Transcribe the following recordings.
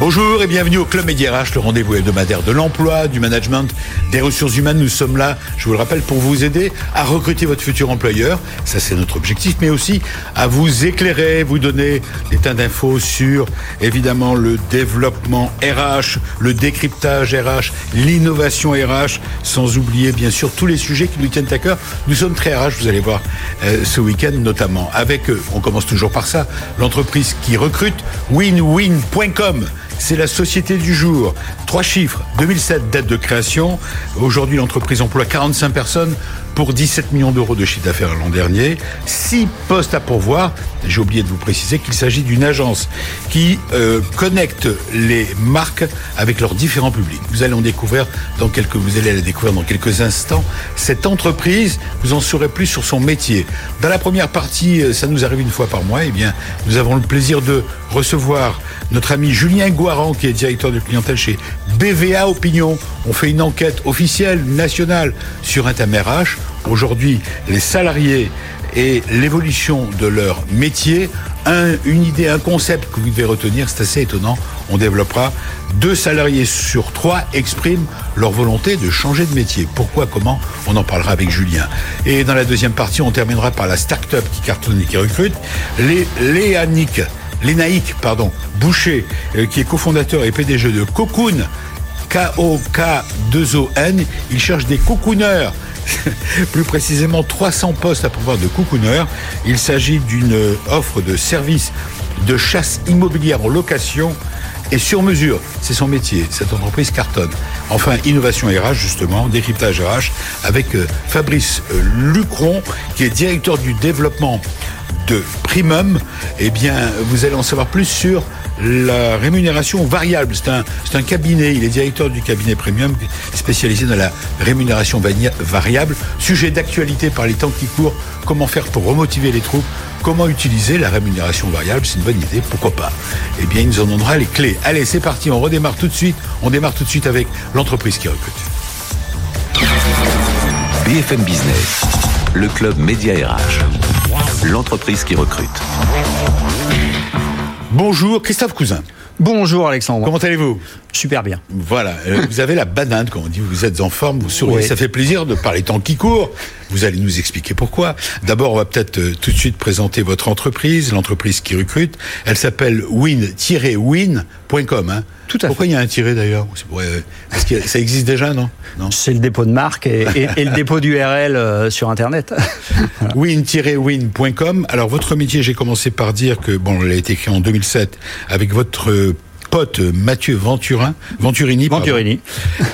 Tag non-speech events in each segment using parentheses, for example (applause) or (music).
Bonjour et bienvenue au Club Média RH, le rendez-vous hebdomadaire de l'emploi, du management, des ressources humaines. Nous sommes là, je vous le rappelle, pour vous aider à recruter votre futur employeur. Ça, c'est notre objectif, mais aussi à vous éclairer, vous donner des tas d'infos sur, évidemment, le développement RH, le décryptage RH, l'innovation RH, sans oublier, bien sûr, tous les sujets qui nous tiennent à cœur. Nous sommes très RH, vous allez voir, euh, ce week-end notamment. Avec, on commence toujours par ça, l'entreprise qui recrute, winwin.com. C'est la société du jour. Trois chiffres. 2007, date de création. Aujourd'hui, l'entreprise emploie 45 personnes pour 17 millions d'euros de chiffre d'affaires l'an dernier. Six postes à pourvoir. J'ai oublié de vous préciser qu'il s'agit d'une agence qui euh, connecte les marques avec leurs différents publics. Vous allez en découvrir dans quelques, vous allez la découvrir dans quelques instants. Cette entreprise, vous en saurez plus sur son métier. Dans la première partie, euh, ça nous arrive une fois par mois. Eh bien, nous avons le plaisir de recevoir notre ami Julien Guaran, qui est directeur de clientèle chez BVA Opinion. On fait une enquête officielle, nationale, sur un thème RH. Aujourd'hui, les salariés et l'évolution de leur métier. Un, une idée, un concept que vous devez retenir, c'est assez étonnant. On développera. Deux salariés sur trois expriment leur volonté de changer de métier. Pourquoi, comment On en parlera avec Julien. Et dans la deuxième partie, on terminera par la start-up qui cartonne et qui recrute. Les Lénaïque, pardon, Boucher, euh, qui est cofondateur et PDG de Cocoon, K-O-K-2-O-N. Il cherche des cocooneurs (laughs) plus précisément 300 postes à pouvoir de cocooneurs. Il s'agit d'une offre de service de chasse immobilière en location et sur mesure. C'est son métier. Cette entreprise cartonne. Enfin, innovation RH, justement, décryptage RH, avec euh, Fabrice euh, Lucron, qui est directeur du développement de Primum. Eh bien, vous allez en savoir plus sur la rémunération variable. C'est un, cabinet, il est directeur du cabinet Premium spécialisé dans la rémunération variable. Sujet d'actualité par les temps qui courent, comment faire pour remotiver les troupes, comment utiliser la rémunération variable, c'est une bonne idée, pourquoi pas? Eh bien, il nous en donnera les clés. Allez, c'est parti, on redémarre tout de suite. On démarre tout de suite avec l'entreprise qui recrute. BFM Business, le club Média RH, l'entreprise qui recrute. Bonjour, Christophe Cousin. Bonjour Alexandre. Comment allez-vous? Super bien. Voilà, euh, (laughs) vous avez la banane, comme on dit, vous êtes en forme, vous souriez, ça fait plaisir de parler temps qui court. Vous allez nous expliquer pourquoi. D'abord, on va peut-être euh, tout de suite présenter votre entreprise, l'entreprise qui recrute. Elle s'appelle win-win.com. Hein. Tout à Pourquoi il y a un tiré d'ailleurs? Parce que ça existe déjà, non, non C'est le dépôt de marque et, et, et le dépôt d'URL euh, sur Internet. (laughs) voilà. Win-win.com. Alors, votre métier, j'ai commencé par dire que, bon, elle a été créée en 2007 avec votre pote Mathieu Venturin, Venturini. Venturini.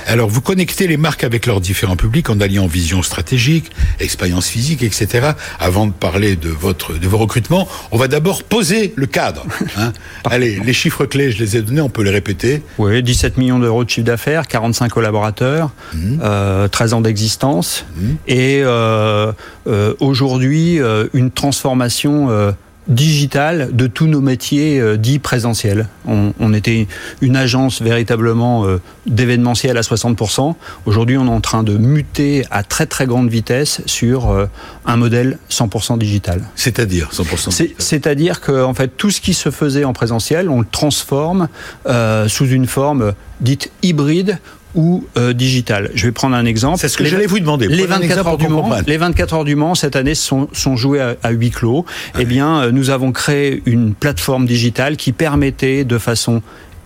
Alors, vous connectez les marques avec leurs différents publics en alliant vision stratégique, expérience physique, etc. Avant de parler de votre, de vos recrutements, on va d'abord poser le cadre. Hein. (laughs) Allez, les chiffres clés, je les ai donnés, on peut les répéter. Oui, 17 millions d'euros de chiffre d'affaires, 45 collaborateurs, mmh. euh, 13 ans d'existence mmh. et euh, euh, aujourd'hui euh, une transformation euh, digital de tous nos métiers euh, dits présentiels. On, on, était une agence véritablement euh, d'événementiel à 60%. Aujourd'hui, on est en train de muter à très très grande vitesse sur euh, un modèle 100% digital. C'est-à-dire 100% C'est-à-dire que en fait tout ce qui se faisait en présentiel, on le transforme sous une forme dite hybride ou euh, digital. Je vais prendre un exemple. C'est ce que j'allais vous demander. Les 24 heures du Mans, les 24 heures du Mans cette année sont, sont jouées à, à huis clos. Ah eh bien, euh, nous avons créé une plateforme digitale qui permettait de façon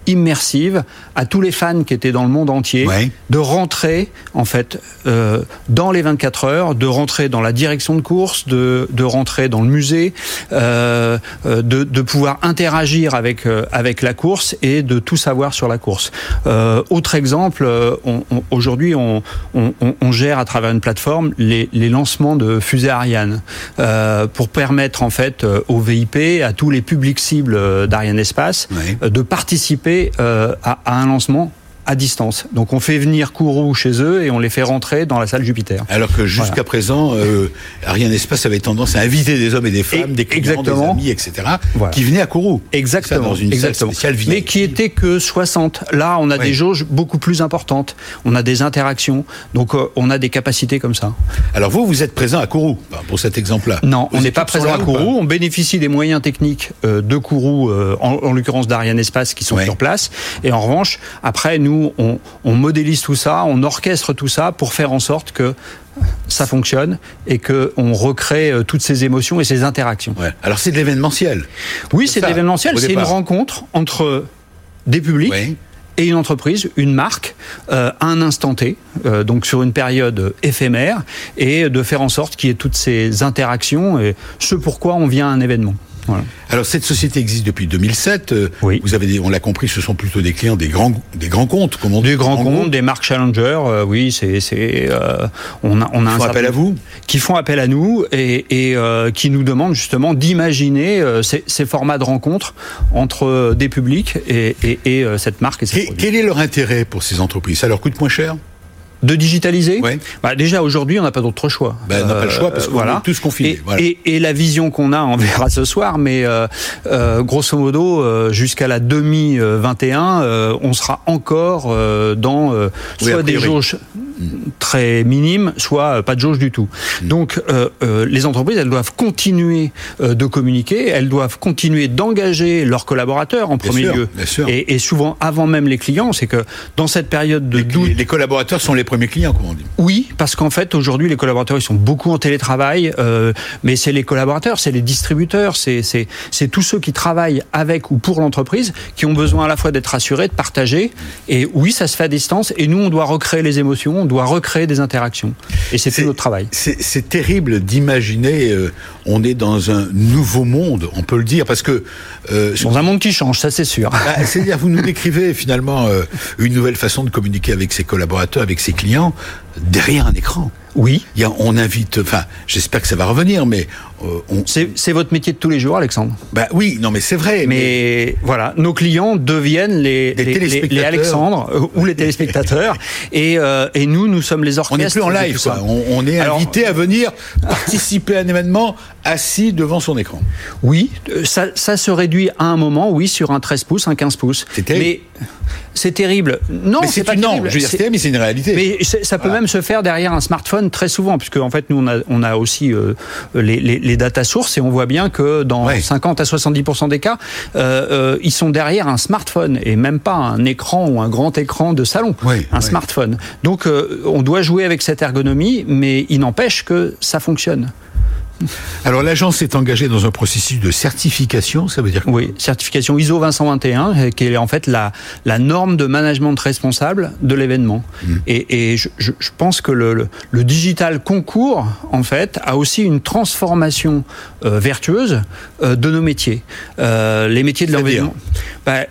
immersive à tous les fans qui étaient dans le monde entier ouais. de rentrer en fait euh, dans les 24 heures, de rentrer dans la direction de course, de, de rentrer dans le musée, euh, de, de, pouvoir interagir avec euh, avec la course et de tout savoir sur la course. Euh, autre exemple, on, on, aujourd'hui on, on, gère à travers une plateforme les, les lancements de fusées Ariane euh, pour permettre en fait au VIP, à tous les publics cibles d'Ariane Espace, ouais. de participer euh, à, à, un lancement à distance. Donc on fait venir Kourou chez eux et on les fait rentrer dans la salle Jupiter. Alors que jusqu'à présent, euh, Ariane Espace avait tendance à inviter des hommes et des femmes, des clients, des amis, etc., qui venaient à Kourou. Exactement. dans une exactement. Salle spéciale Mais qui était que 60. Là, on a des jauges beaucoup plus importantes. On a des interactions. Donc euh, on a des capacités comme ça. Alors vous, vous êtes présent à Kourou pour cet exemple-là. Non, on n'est pas présent à Kourou. On bénéficie des moyens techniques euh, de Kourou, euh, en, l'occurrence d'Ariane Espace, qui sont sur place. Et en revanche, après, nous, on, modélise tout ça, on orchestre tout ça pour faire en sorte que ça fonctionne et que on recrée euh, toutes ces émotions et ces interactions. Alors c'est de l'événementiel. Oui, c'est de l'événementiel. C'est une rencontre entre des publics et une entreprise, une marque, euh, à un instant T, euh, donc sur une période éphémère, et de faire en sorte qu'il y ait toutes ces interactions et ce pourquoi on vient à un événement. Alors cette société existe depuis 2007. Euh, oui. Vous avez, on l'a compris, ce sont plutôt des clients des grands, des grands comptes, comment Des grands, comptes, des marques challenger. Euh, oui, c'est, c'est, euh, on a, on a qui font appel à vous, qui font appel à nous et, et qui nous demandent justement d'imaginer ces, ces, formats de rencontres entre des publics et, et, et cette marque. Et quel est leur intérêt pour ces entreprises? Ça leur coûte moins cher? De digitaliser bah Déjà aujourd'hui, on n'a pas d'autre choix. Ben, on n'a pas le choix parce qu'on voilà. est tous confinés. Et, voilà. et, et, la vision qu'on a, on verra (laughs) ce soir, mais euh, euh, grosso modo, euh, jusqu'à la demi-21, euh, on sera encore euh, dans soit des jauges très minimes, soit pas de jauge du tout. Mm. Donc les entreprises, elles doivent continuer de communiquer, elles doivent continuer d'engager leurs collaborateurs en premier lieu. Bien sûr. Et, et, souvent avant même les clients, c'est que dans cette période de doute... Les collaborateurs sont les premiers clients, comme on dit. Oui, parce qu'en fait, aujourd'hui, les collaborateurs, ils sont beaucoup en télétravail, euh, mais c'est les collaborateurs, c'est les distributeurs, c'est tous ceux qui travaillent avec ou pour l'entreprise qui ont besoin à la fois d'être rassurés, de partager. Et oui, ça se fait à distance, et nous, on doit recréer les émotions, on doit recréer des interactions. Et c'est tout notre travail. C'est terrible d'imaginer, euh, on est dans un nouveau monde, on peut le dire, parce que... Euh, dans un monde qui change, ça c'est sûr. Bah, c'est-à-dire, vous nous décrivez finalement euh, une nouvelle façon de communiquer avec ses collaborateurs, avec ses clients derrière un écran. Oui. Il y a, on invite, enfin, j'espère que ça va revenir, mais euh, on... c'est votre métier de tous les jours, Alexandre? Bah oui, non, mais c'est vrai. Mais, voilà, nos clients deviennent les, les, les, Alexandres euh, ou les téléspectateurs, (laughs) et, euh, et, nous, nous sommes les orchestres. On n'est plus en live, quoi. On, est invité à venir (laughs) participer à un événement assis devant son écran. Oui, ça, ça, se réduit à un moment, oui, sur un 13 pouces, un 15 pouces. Mais c'est terrible. Non, c'est pas non, terrible. Je veux dire, mais c'est une réalité. Mais ça peut même se faire derrière un smartphone très souvent, puisque en fait, nous, on a, on a aussi euh, les, les, les, data sources et on voit bien que dans 50 à 70% des cas, euh, euh, ils sont derrière un smartphone et même pas un écran ou un grand écran de salon, un smartphone. Donc, on doit jouer avec cette ergonomie, mais il n'empêche que ça fonctionne. (laughs) Alors l'agence est engagée dans un processus de certification, ça veut dire quoi? Oui, certification ISO 221, euh, qui est en fait la, la norme de management responsable de l'événement. Hmm. Et, et je, je, pense que le, le, digital concours, en fait, a aussi une transformation euh, vertueuse euh, de nos métiers. Euh, les métiers de l'environnement. Ben,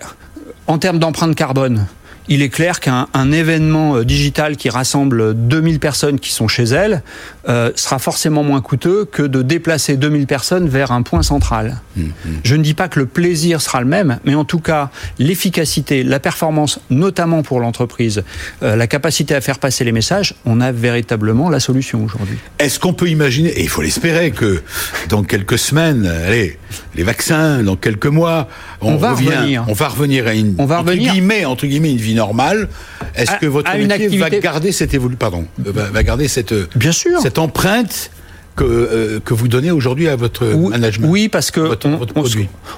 en termes d'empreinte carbone, il est clair qu'un événement digital qui rassemble 2000 personnes qui sont chez elles euh, sera forcément moins coûteux que de déplacer 2000 personnes vers un point central. Mmh, mmh. Je ne dis pas que le plaisir sera le même, mais en tout cas, l'efficacité, la performance, notamment pour l'entreprise, euh, la capacité à faire passer les messages, on a véritablement la solution aujourd'hui. Est-ce qu'on peut imaginer, et il faut l'espérer, que dans quelques semaines, allez, les vaccins, dans quelques mois, on, va revenir. On va revenir à une, on va entre, Guillemets, entre guillemets, une vie normale. Est-ce que votre métier va garder cette évolution, pardon, va, garder cette, Bien sûr. cette empreinte que, euh, que vous donnez aujourd'hui à votre management Oui, parce que on,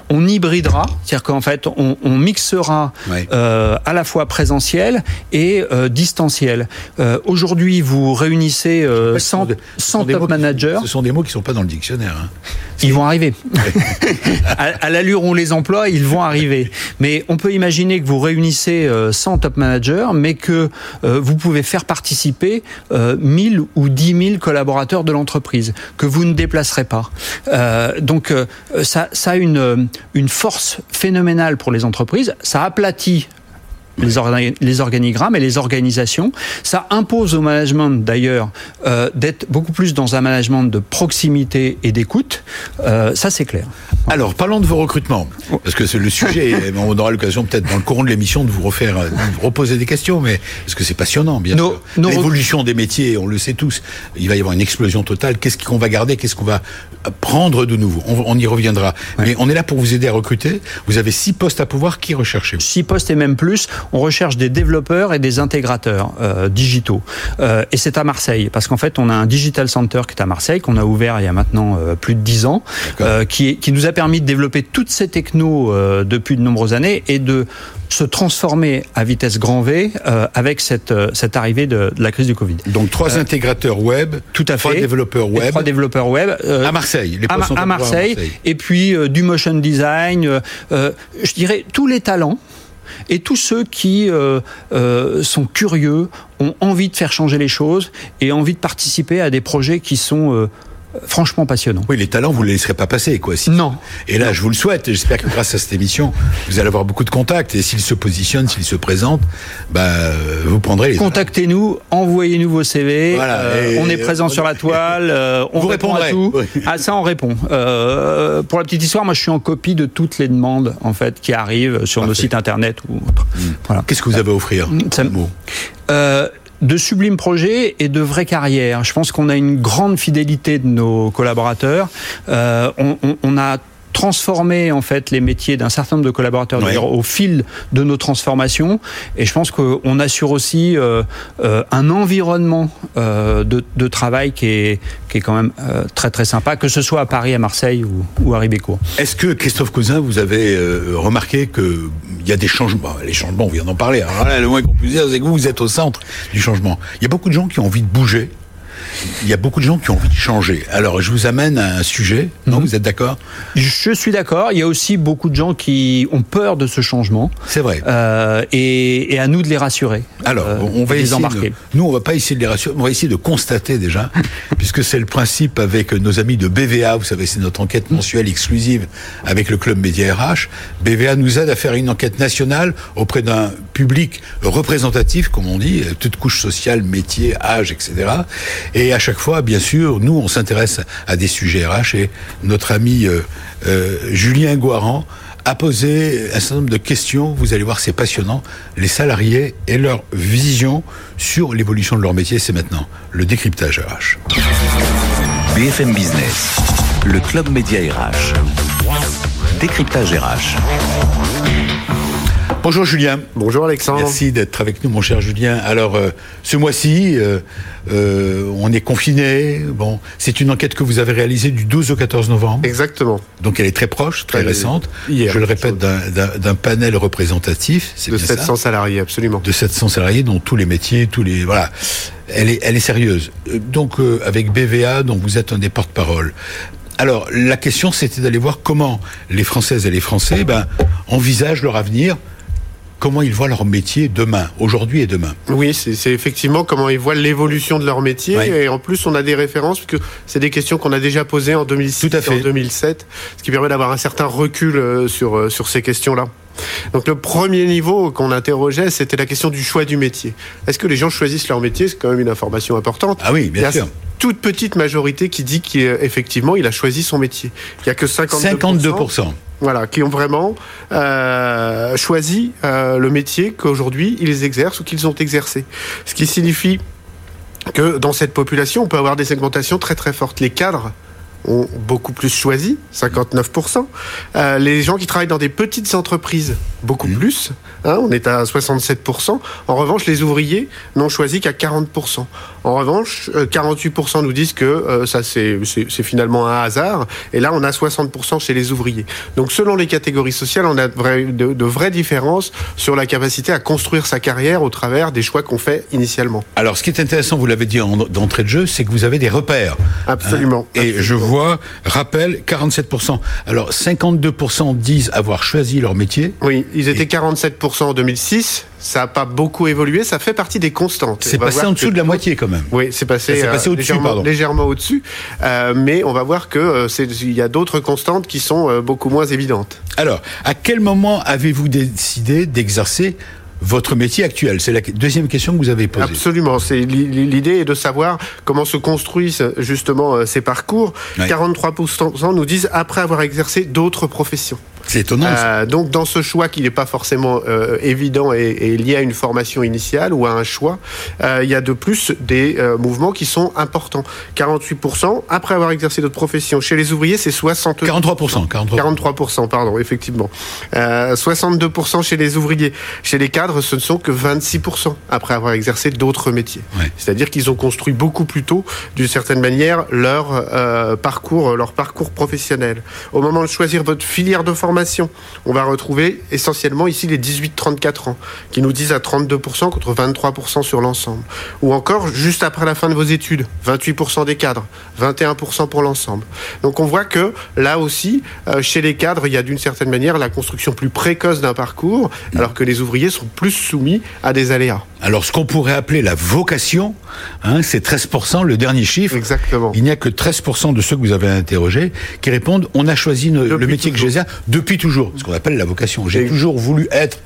on, hybridera, c'est-à-dire qu'en fait, on, on mixera euh, à la fois présentiel et euh, distanciel. Aujourd'hui, vous réunissez 100, 100 top managers. ce sont des mots qui ne sont pas dans le dictionnaire. Hein. Ils vont arriver. (laughs) à, à l'allure où on les emploie, ils vont arriver. Mais on peut imaginer que vous réunissez 100 top managers, mais que vous pouvez faire participer 1000 ou 10 000 collaborateurs de l'entreprise que vous ne déplacerez pas. Euh, donc euh, ça, a une, une force phénoménale pour les entreprises. Ça aplatit les, organigrammes et les organisations. Ça impose au management d'ailleurs euh, d'être beaucoup plus dans un management de proximité et d'écoute. Euh, ça c'est clair. Alors, parlons de vos recrutements, parce que c'est le sujet, (laughs) on aura l'occasion peut-être dans le courant de l'émission de vous refaire, de vous reposer des questions, mais parce que c'est passionnant, bien sûr? L'évolution des métiers, on le sait tous, il va y avoir une explosion totale. Qu'est-ce qu'on va garder, qu'est-ce qu'on va prendre de nouveau? On, y reviendra. Mais on est là pour vous aider à recruter. Vous avez six postes à pouvoir. Qui recherchez-vous? Six postes et même plus. On recherche des développeurs et des intégrateurs euh, digitaux. Euh, et c'est à Marseille, parce qu'en fait, on a un digital center qui est à Marseille, qu'on a ouvert il y a maintenant euh, plus de dix ans, qui, qui nous a permis de développer toutes ces technos depuis de nombreuses années et de se transformer à vitesse grand V euh, avec cette, euh, cette arrivée de, de, la crise du Covid. Donc trois euh, intégrateurs web, tout à trois fait, développeurs web, trois développeurs web à Marseille, les à, à, Marseille, et puis du motion design, je dirais tous les talents et tous ceux qui sont curieux, ont envie de faire changer les choses et envie de participer à des projets qui sont franchement passionnant. Oui, les talents, vous ne les laisserez pas passer, quoi. non. Et là, je vous le souhaite. J'espère que grâce à cette émission, vous allez avoir beaucoup de contacts. Et s'ils se positionnent, s'ils se présentent, bah, vous prendrez les. Contactez-nous, envoyez-nous vos CV. Voilà, euh, on est présent sur la toile. (laughs) Euh, on vous répond à tout. Ah, ça, on répond. Euh, pour la petite histoire, moi, je suis en copie de toutes les demandes, en fait, qui arrivent sur nos sites internet ou autres. Hmm. Voilà. Qu'est-ce que vous avez à offrir ça, de sublimes projets et de vraies carrières. Je pense qu'on a une grande fidélité de nos collaborateurs. Euh, on, a transformer en fait les métiers d'un certain nombre de collaborateurs au fil de nos transformations. Et je pense qu'on assure aussi euh, euh, un environnement euh, de, de, travail qui est, qui est quand même euh, très très sympa que ce soit à Paris, à Marseille ou, ou à Ribécourt. Est-ce que Christophe Cousin vous avez euh, remarqué que il y a des changements? Les changements on vient d'en parler alors là, le moins qu'on puisse dire c'est que vous, vous êtes au centre du changement. Il y a beaucoup de gens qui ont envie de bouger il y a beaucoup de gens qui ont envie de changer. Alors, je vous amène à un sujet. Non, mhm. vous êtes d'accord? Je suis d'accord. Il y a aussi beaucoup de gens qui ont peur de ce changement. C'est vrai. Euh, et, et, à nous de les rassurer. Alors, euh, on va les embarquer. nous, on va pas essayer de les rassurer. On va essayer de constater déjà, (laughs) puisque c'est le principe avec nos amis de BVA. Vous savez, c'est notre enquête mensuelle exclusive avec le club Média RH. BVA nous aide à faire une enquête nationale auprès d'un public représentatif, comme on dit, toute couche sociale, métier, âge, etc. Et à chaque fois, bien sûr, nous, on s'intéresse à des sujets RH et notre ami euh, euh, Julien Guaran a posé un certain nombre de questions. Vous allez voir, c'est passionnant. Les salariés et leur vision sur l'évolution de leur métier, c'est maintenant le décryptage RH. BFM Business, le club média RH. Décryptage RH. Bonjour Julien. Bonjour Alexandre. Merci d'être avec nous, mon cher Julien. Alors, euh, ce mois-ci, euh, euh, on est confiné. Bon, c'est une enquête que vous avez réalisée du 12 au 14 novembre. Exactement. Donc, elle est très proche, très récente. Hier, Je le répète, d'un panel représentatif. De 700 ça salariés, absolument. De 700 salariés, dont tous les métiers, tous les voilà. Elle est, elle est sérieuse. Donc, avec BVA, dont vous êtes un des porte-parole. Alors, la question, c'était d'aller voir comment les Françaises et les Français ben, envisagent leur avenir comment ils voient leur métier demain, aujourd'hui et demain. Oui, c'est effectivement comment ils voient l'évolution de leur métier. Et en plus, on a des références, puisque c'est des questions qu'on a déjà posées en 2006 et en 2007, ce qui permet d'avoir un certain recul euh, sur, euh, sur ces questions-là. Donc le premier niveau qu'on interrogeait, c'était la question du choix du métier. Est-ce que les gens choisissent leur métier? C'est quand même une information importante. Ah oui, bien sûr. Toute petite majorité qui dit qu'effectivement il a choisi son métier. Il n'y a que 52%. 52% voilà, qui ont vraiment euh, choisi euh, le métier qu'aujourd'hui ils exercent ou qu'ils ont exercé. Ce qui signifie que dans cette population, on peut avoir des segmentations très très fortes. Les cadres ont beaucoup plus choisi, 59%. Euh, les gens qui travaillent dans des petites entreprises, beaucoup plus. Hein, on est à 67%. En revanche, les ouvriers n'ont choisi qu'à 40%. En revanche, 48% euh, nous disent que euh, ça c'est finalement un hasard. Et là, on a 60% chez les ouvriers. Donc, selon les catégories sociales, on a de, de vraies différences sur la capacité à construire sa carrière au travers des choix qu'on fait initialement. Alors, ce qui est intéressant, vous l'avez dit d'entrée de jeu, c'est que vous avez des repères. Absolument. Hein. et je vois, rappel, 47%. Alors, 52% disent avoir choisi leur métier. Oui, ils étaient 47% en 2006 ça n'a pas beaucoup évolué, ça fait partie des constantes. C'est passé en dessous de la moitié quand même. Oui, c'est passé, passé au-dessus, légèrement, légèrement au-dessus. Euh, mais on va voir que euh, il y a d'autres constantes qui sont euh, beaucoup moins évidentes. Alors, à quel moment avez-vous décidé d'exercer votre métier actuel C'est la deuxième question que vous avez posée. Absolument. C'est l'idée est de savoir comment se construisent justement euh, ces parcours. 43% nous disent après avoir exercé d'autres professions. C'est étonnant. Euh, donc dans ce choix qui n'est pas forcément euh, évident et, lié à une formation initiale ou à un choix, euh, il y a de plus des mouvements qui sont importants. 48% après avoir exercé d'autres professions. Chez les ouvriers, c'est 60... 43%, 43%. pardon, effectivement. 62% chez les ouvriers. Chez les cadres, ce ne sont que 26% après avoir exercé d'autres métiers. C'est-à-dire qu'ils ont construit beaucoup plus tôt, d'une certaine manière, leur parcours, leur parcours professionnel. Au moment de choisir votre filière de formation, on va retrouver essentiellement ici les 18-34 ans, qui nous disent à 32% contre 23% sur l'ensemble. Ou encore, juste après la fin de vos études, 28% des cadres, 21% pour l'ensemble. Donc on voit que là aussi, euh, chez les cadres, il y a d'une certaine manière la construction plus précoce d'un parcours, alors que les ouvriers sont plus soumis à des aléas. Alors ce qu'on pourrait appeler la vocation, hein, c'est 13%, le dernier chiffre. Exactement. Il n'y a que 13% de ceux que vous avez interrogés qui répondent on a choisi le métier que j'exerce depuis toujours, ce qu'on appelle la vocation. J'ai toujours voulu être,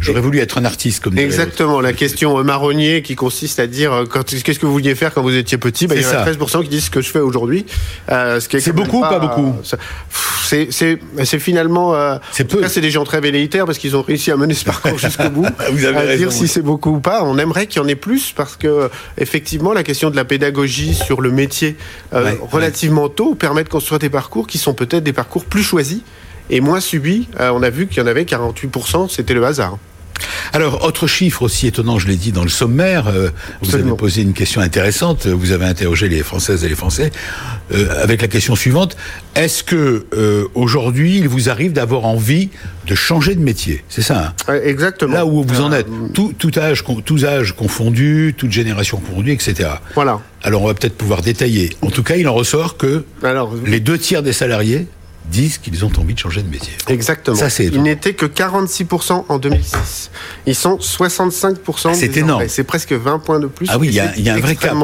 j'aurais voulu être un artiste comme Exactement, la question marronnier qui consiste à dire euh, qu'est-ce que vous vouliez faire quand vous étiez petit? Bah, Il y a 13% qui disent ce que je fais aujourd'hui. Euh, c'est beaucoup ou pas beaucoup? C'est finalement. Euh, c'est peu. C'est des gens très velléitaires parce qu'ils ont réussi à mener ce parcours (laughs) jusqu'au bout. vous avez à dire si c'est beaucoup ou pas. On aimerait qu'il y en ait plus parce que, effectivement, la question de la pédagogie sur le métier relativement tôt permet de construire des parcours qui sont peut-être des parcours plus choisis et moins subi. Euh, on a vu qu'il y en avait 48%, c'était le hasard. Alors, autre chiffre aussi étonnant, je l'ai dit dans le sommaire, euh, vous avez posé une question intéressante, vous avez interrogé les Françaises et les Français, euh, avec la question suivante, est-ce que aujourd'hui il vous arrive d'avoir envie de changer de métier? C'est ça hein? Exactement. Là où vous en êtes, tout, âge, tous âges confondus, toute génération confondue, etc. Voilà. Alors on va peut-être pouvoir détailler. En tout cas, il en ressort que Alors, les deux tiers des salariés disent qu'ils ont envie de changer de métier. Exactement. Ça, c'est Ils n'étaient que 46% en 2006. Ils sont 65%. c'est énorme. C'est presque 20 points de plus. Ah oui, il y, a, un vrai cas.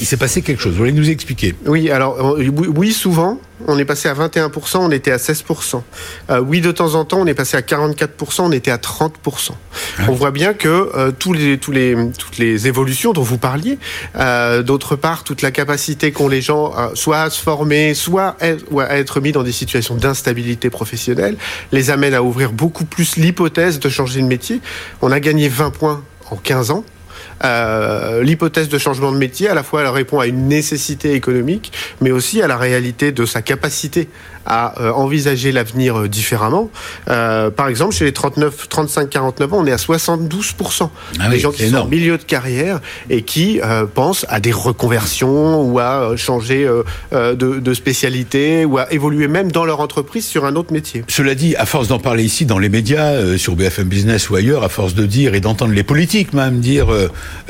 Il s'est passé quelque chose. Vous voulez nous expliquer? Oui, alors, euh, oui, souvent, on est passé à 21%, on était à 16%. Euh, oui, de temps en temps, on est passé à 44%, on était à 30%. Ah on voit bien que euh, tous les, tous les, toutes les évolutions dont vous parliez, euh, d'autre part, toute la capacité qu'ont les gens soit à se former, soit à être mis dans des situations d'instabilité professionnelle, les amène à ouvrir beaucoup plus l'hypothèse de changer de métier. On a gagné 20 points en 15 ans. Euh, l'hypothèse de changement de métier, à la fois elle répond à une nécessité économique, mais aussi à la réalité de sa capacité à euh, envisager l'avenir euh, différemment. par exemple, chez les 39, 35, 49 ans, on est à 72%. Ah des gens qui sont en milieu de carrière et qui pensent à des reconversions ou à changer de, de, spécialité ou à évoluer même dans leur entreprise sur un autre métier. Cela dit, à force d'en parler ici dans les médias, sur BFM Business ou ailleurs, à force de dire et d'entendre les politiques même dire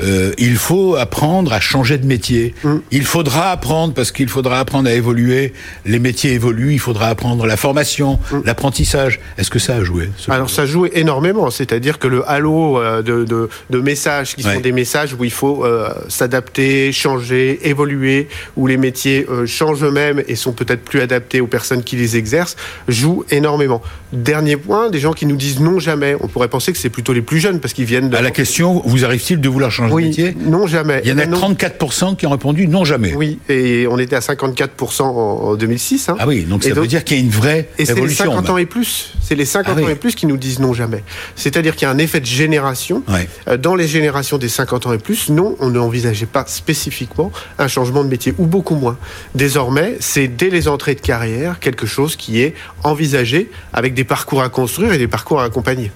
euh, il faut apprendre à changer de métier. Mm. Il faudra apprendre, parce qu'il faudra apprendre à évoluer. Les métiers évoluent, il faudra apprendre la formation, mm. l'apprentissage. Est-ce que ça a joué Alors ça joue énormément, c'est-à-dire que le halo euh, de, messages qui sont des messages où il faut euh, s'adapter, changer, évoluer, où les métiers changent eux-mêmes et sont peut-être plus adaptés aux personnes qui les exercent, joue énormément. Dernier point, des gens qui nous disent non jamais. On pourrait penser que c'est plutôt les plus jeunes parce qu'ils viennent de... À la question, vous arrive-t-il de vouloir changer de métier? Non, jamais. Il y en a 34% qui ont répondu non, jamais. Oui, et on était à 54% en 2006. Hein. Ah oui, donc ça veut dire qu'il y a une vraie et c'est les 50 ans et plus. C'est les 50 ah ans et plus qui nous disent non, jamais. C'est-à-dire qu'il y a un effet de génération. Euh, dans les générations des 50 ans et plus, non, on n'envisageait pas spécifiquement un changement de métier, ou beaucoup moins. Désormais, c'est dès les entrées de carrière quelque chose qui est envisagé avec des parcours à construire et des parcours à accompagner.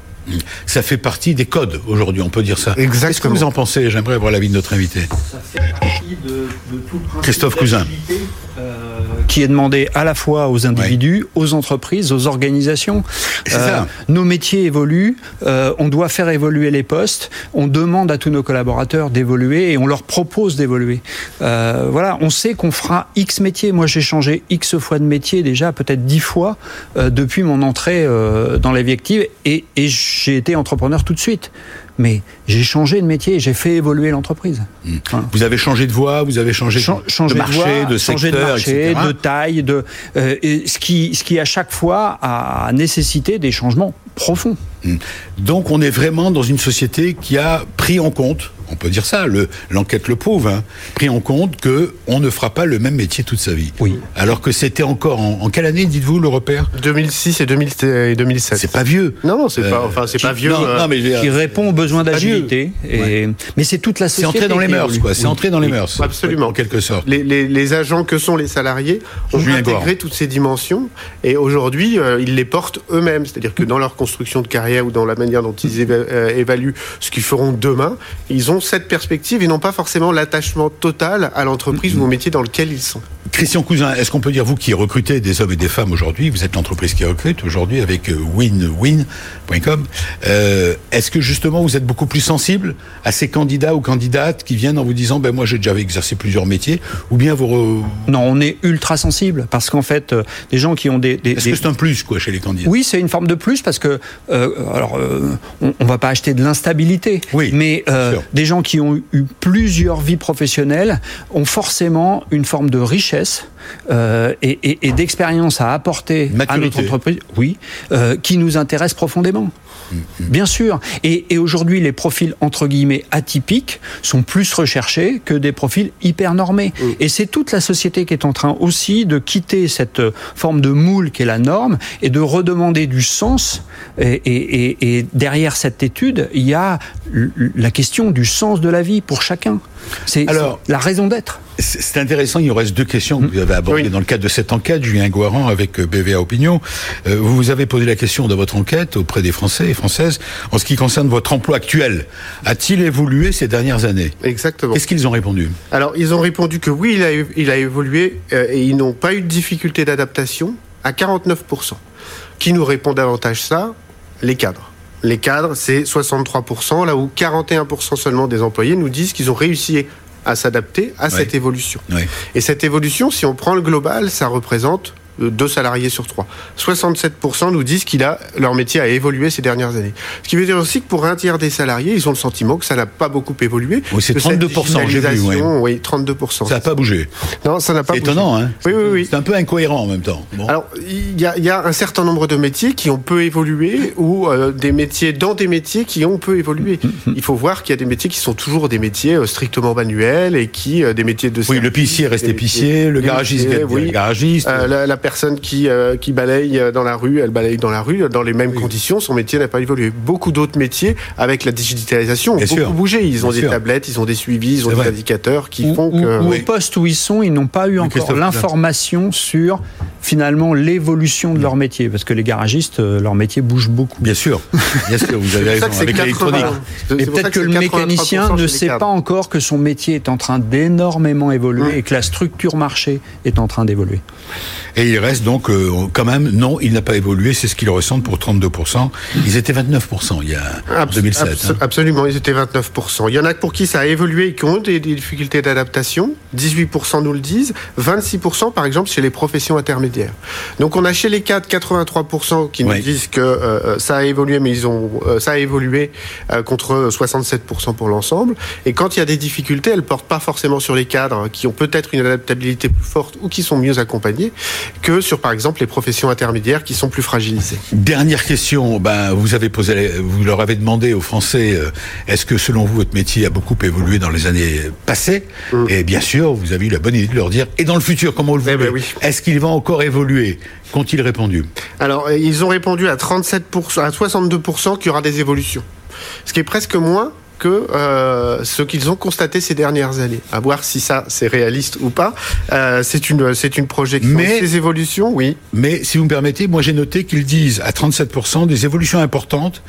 Ça fait partie des codes aujourd'hui, on peut dire ça. Exactement. Qu'est-ce que vous en pensez J'aimerais avoir l'avis de notre invité. Ça fait partie de, tout le Christophe Cousin. Euh, qui est demandé à la fois aux individus, aux entreprises, aux organisations. Euh, nos métiers évoluent, euh, on doit faire évoluer les postes, on demande à tous nos collaborateurs d'évoluer et on leur propose d'évoluer. voilà, on sait qu'on fera X métiers. Moi, j'ai changé X fois de métier déjà, peut-être 10 fois depuis mon entrée dans la vie active et, et j'ai été entrepreneur tout de suite mais j'ai changé de métier, j'ai fait évoluer l'entreprise. Hmm. Vous avez changé de voie, vous avez changé, de marché, de, secteur, de marché, de taille, de euh, ce qui ce qui à chaque fois a nécessité des changements profonds. Hmm. Donc on est vraiment dans une société qui a pris en compte on peut dire ça, l'enquête le, prouve, hein, pris en compte que on ne fera pas le même métier toute sa vie. Oui. Alors que c'était encore en, quelle année, dites-vous, le repère? 2006 et, 2007. C'est pas vieux. Non, non, c'est pas, enfin, c'est pas vieux. Non, euh, mais qui répond aux besoins d'agilité. Mais c'est toute la société. C'est entré dans les mœurs, quoi. C'est entré dans les mœurs. Absolument. En quelque sorte. Les, agents que sont les salariés ont intégré toutes ces dimensions et aujourd'hui, euh, ils les portent eux-mêmes. C'est-à-dire que dans leur construction de carrière ou dans la manière dont ils euh, évaluent ce qu'ils feront demain, ils ont cette perspective et non pas forcément l'attachement total à l'entreprise ou au métier dans lequel ils sont. Christian Cousin, est-ce qu'on peut dire, vous qui recrutez des hommes et des femmes aujourd'hui, vous êtes l'entreprise qui recrute aujourd'hui avec euh, winwin.com, euh, est-ce que justement vous êtes beaucoup plus sensible à ces candidats ou candidates qui viennent en vous disant, ben moi j'ai déjà exercé plusieurs métiers, ou bien vous... Non, on est ultra sensible, parce qu'en fait, euh, des gens qui ont des... est-ce que c'est un plus, quoi, chez les candidats? Oui, c'est une forme de plus, parce que, alors, on, on, va pas acheter de l'instabilité, oui, mais des gens qui ont eu plusieurs vies professionnelles ont forcément une forme de richesse euh, et, d'expérience à apporter à notre entreprise, oui, euh, qui nous intéresse profondément. Bien sûr. Et, aujourd'hui, les profils entre guillemets atypiques sont plus recherchés que des profils hyper normés. Et c'est toute la société qui est en train aussi de quitter cette forme de moule qui est la norme et de redemander du sens. Et, derrière cette étude, il y a la question du sens de la vie pour chacun. C'est la raison d'être. C'est intéressant, il nous reste deux questions que vous avez abordées dans le cadre de cette enquête, Julien Guaran avec euh, BVA Opinion. Euh, vous avez posé la question dans votre enquête auprès des Français et Françaises en ce qui concerne votre emploi actuel. A-t-il évolué ces dernières années? Exactement. Qu'est-ce qu'ils ont répondu? Alors, ils ont répondu que oui, il a, évolué euh, et ils n'ont pas eu de difficulté d'adaptation à 49%. Qui nous répond davantage ça? Les cadres. Les cadres, c'est 63%, là où 41% seulement des employés nous disent qu'ils ont réussi à s'adapter à cette évolution. Et cette évolution, si on prend le global, ça représente deux salariés sur trois. 67% nous disent qu'il a leur métier a évolué ces dernières années. Ce qui veut dire aussi que pour un tiers des salariés, ils ont le sentiment que ça n'a pas beaucoup évolué. Oui, c'est 32%, j'ai vu. Oui, 32%. Ça n'a pas bougé. Non, ça n'a pas bougé. C'est étonnant, hein Oui, oui, oui. C'est un peu incohérent en même temps. Alors, il y, y, a un certain nombre de métiers qui ont peu évolué ou euh, des métiers dans des métiers qui ont peu évolué. (laughs) il faut voir qu'il y a des métiers qui sont toujours des métiers euh, strictement manuels et qui, euh, des métiers de Oui, le pissier reste épicier, le garagiste, oui. garagiste. la, la personne qui, euh, qui balaye dans la rue, elle balaye dans la rue, dans les mêmes conditions. Son métier n'a pas évolué. Beaucoup d'autres métiers, avec la digitalisation, ont beaucoup bougé. Ils ont des tablettes, ils ont des suivis, ils ont des indicateurs qui font que. Ou, au poste où ils sont, ils n'ont pas eu encore l'information sur finalement l'évolution de leur métier, parce que les garagistes, euh, leur métier bouge beaucoup. Bien sûr, bien sûr, vous avez raison. Avec l'électronique. Et peut-être que, le mécanicien ne sait pas encore que son métier est en train d'énormément évoluer et que la structure marché est en train d'évoluer. Et il reste donc euh, quand même, non, il n'a pas évolué, c'est ce qu'ils ressentent pour 32%. Ils étaient 29% il y a 2007. Hein. Absolument, ils étaient 29%. Il y en a pour qui ça a évolué et qui ont des, difficultés d'adaptation. 18% nous le disent. 26% par exemple chez les professions intermédiaires. Donc on a chez les cadres 83% qui nous disent que euh, euh, ça a évolué, mais ils ont ça a évolué contre 67% pour l'ensemble. Et quand il y a des difficultés, elles portent pas forcément sur les cadres qui ont peut-être une adaptabilité plus forte ou qui sont mieux accompagnés que sur, par exemple, les professions intermédiaires qui sont plus fragilisées. Dernière question. Ben, vous avez posé, vous leur avez demandé aux Français, euh, est-ce que selon vous votre métier a beaucoup évolué dans les années passées mm. Et bien sûr, vous avez eu la bonne idée de leur dire, et dans le futur, comment le eh ben voulez Est-ce qu'il va encore évoluer? Qu'ont-ils répondu? Alors, euh, ils ont répondu à 37%, à 62% qu'il y aura des évolutions. Ce qui est presque moins que euh, ce qu'ils ont constaté ces dernières années. À voir si ça c'est réaliste ou pas. Euh, c'est une c'est une projection. Mais ces évolutions, oui. Mais si vous me permettez, moi j'ai noté qu'ils disent à 37% des évolutions importantes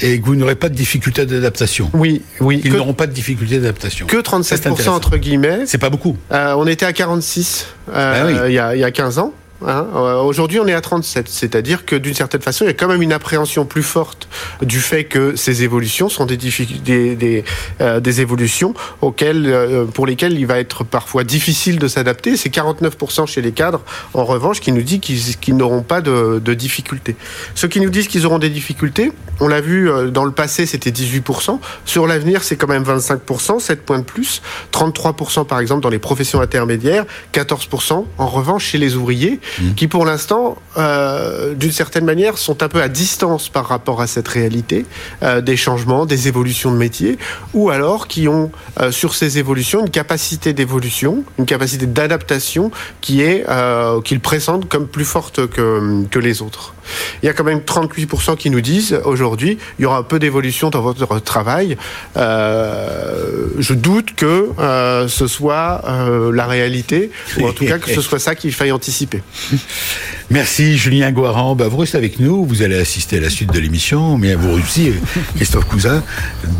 et que vous n'aurez pas de difficulté d'adaptation. Oui, oui. Ils n'auront pas de difficulté d'adaptation. Que 37% entre guillemets. C'est pas beaucoup. Euh, on était à 46 euh, ah il, y a, il y a 15 ans. Hein. Euh, aujourd'hui, on est à 37, c'est-à-dire que d'une certaine façon, il y a quand même une appréhension plus forte du fait que ces évolutions sont des, euh, évolutions auxquelles, euh, pour lesquelles il va être parfois difficile de s'adapter. C'est 49% chez les cadres, en revanche, qui nous dit qu'ils n'auront pas de, de, difficultés. Ceux qui nous disent qu'ils auront des difficultés, on l'a vu dans le passé, c'était 18%. Sur l'avenir, c'est quand même 25%, 7 points de plus. 33% par exemple dans les professions intermédiaires, 14% en revanche chez les ouvriers mmh. qui pour l'instant, euh, d'une certaine manière, sont un peu à distance par rapport à cette réalité euh, des changements, des évolutions de métier, ou alors qui ont euh, sur ces évolutions une capacité d'évolution, une capacité d'adaptation qui est euh, qu'ils pressentent comme plus forte que, que les autres. Il y a quand même 38% qui nous disent aujourd'hui il y aura un peu d'évolution dans votre travail. Euh, je doute que euh, ce soit euh, la réalité, ou en tout (laughs) cas que ce soit ça qu'il faille anticiper. (laughs) Merci Julien Guaran. Bah, vous restez avec nous, vous allez assister à la suite de l'émission, mais vous aussi, (laughs) Christophe Cousin.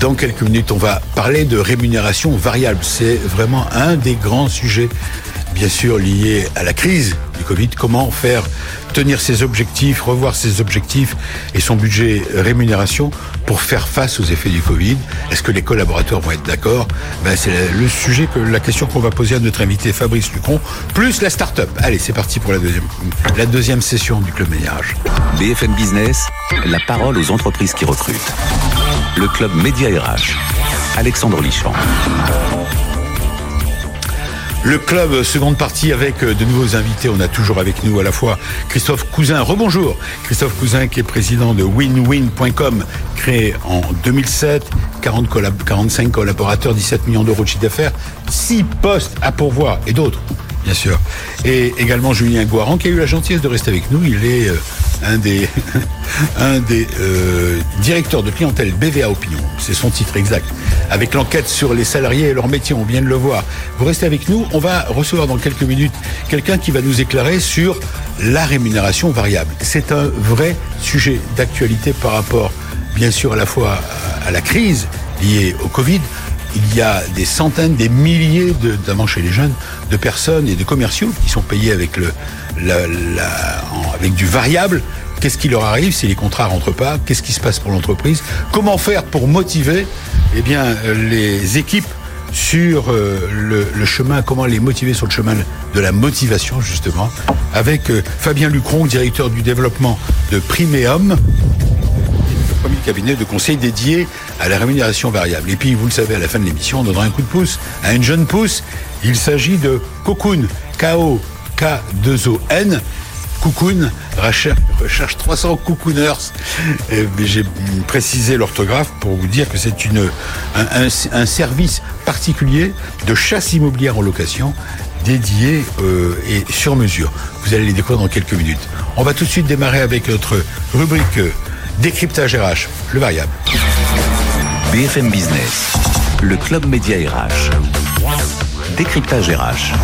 Dans quelques minutes, on va parler de rémunération variable. C'est vraiment un des grands sujets bien sûr lié à la crise du Covid. Comment faire tenir ses objectifs, revoir ses objectifs et son budget rémunération pour faire face aux effets du Covid? Est-ce que les collaborateurs vont être d'accord? Ben, C'est le sujet, que la question qu'on va poser à notre invité Fabrice Lucron, plus la start-up. Allez, c'est parti pour la deuxième, la deuxième session du Club Ménage. BFM Business, la parole aux entreprises qui recrutent. Le Club Média RH. Alexandre Lichamp. Le club, seconde partie avec euh, de nouveaux invités. On a toujours avec nous à la fois Christophe Cousin. Rebonjour. Christophe Cousin qui est président de winwin.com, créé en 2007. 40 45 collaborateurs, 17 millions d'euros de chiffre d'affaires, 6 postes à pourvoir et d'autres bien sûr. Et également Julien Guaran qui a eu la gentillesse de rester avec nous. Il est euh, (laughs) un des, euh, directeurs de clientèle BVA Opinion. C'est son titre exact. Avec l'enquête sur les salariés et leur métier, on vient de le voir. Vous restez avec nous. On va recevoir dans quelques minutes quelqu'un qui va nous éclairer sur la rémunération variable. C'est un vrai sujet d'actualité par rapport, bien sûr, à la fois à la crise liée au Covid, il y a des centaines, des milliers, notamment chez les jeunes, de personnes et de commerciaux qui sont payés avec, le, avec du variable. Qu'est-ce qui leur arrive si les contrats rentrent pas? Qu'est-ce qui se passe pour l'entreprise? Comment faire pour motiver eh bien, les équipes sur euh, le, chemin, comment les motiver sur le chemin de la motivation justement, avec euh, Fabien Lucron, directeur du développement de Primeum, premier cabinet de conseil dédié à la rémunération variable. Et puis, vous le savez, à la fin de l'émission, on donnera un coup de pouce à une jeune pousse. Il s'agit de Cocoon, K-O-K-2-O-N. Cocoon recherche 300 cocooners. J'ai précisé l'orthographe pour vous dire que c'est un, service particulier de chasse immobilière en location dédié euh, et sur mesure. Vous allez les découvrir dans quelques minutes. On va tout de suite démarrer avec notre rubrique euh, Décryptage RH, le variable. BFM Business, le club média RH. Décryptage RH.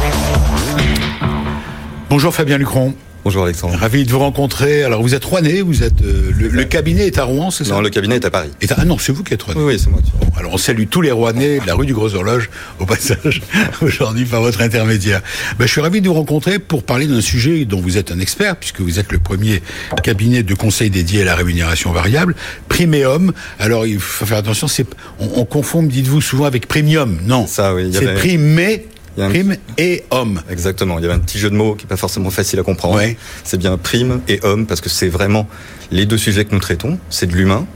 Bonjour Fabien Lucron. Bonjour Alexandre. Ravi de vous rencontrer. Alors vous êtes Rouennais, vous êtes euh, le, cabinet est à Rouen, c'est ça? Non, le cabinet est à Paris. ah non, c'est vous qui êtes Rouennais. Oui, c'est moi. alors on salue tous les Rouennais de la rue du Gros Horloge au passage (laughs) aujourd'hui par votre intermédiaire. Ben, je suis ravi de vous rencontrer pour parler d'un sujet dont vous êtes un expert puisque vous êtes le premier cabinet de conseil dédié à la rémunération variable, Primeum. Alors il faut faire attention, c'est on, on confond, dites-vous souvent avec Premium. Non, ça oui. C'est Primé Prime et homme. Exactement. Il y avait un petit jeu de mots qui n'est pas forcément facile à comprendre. C'est bien prime et homme parce que c'est vraiment les deux sujets que nous traitons. C'est de l'humain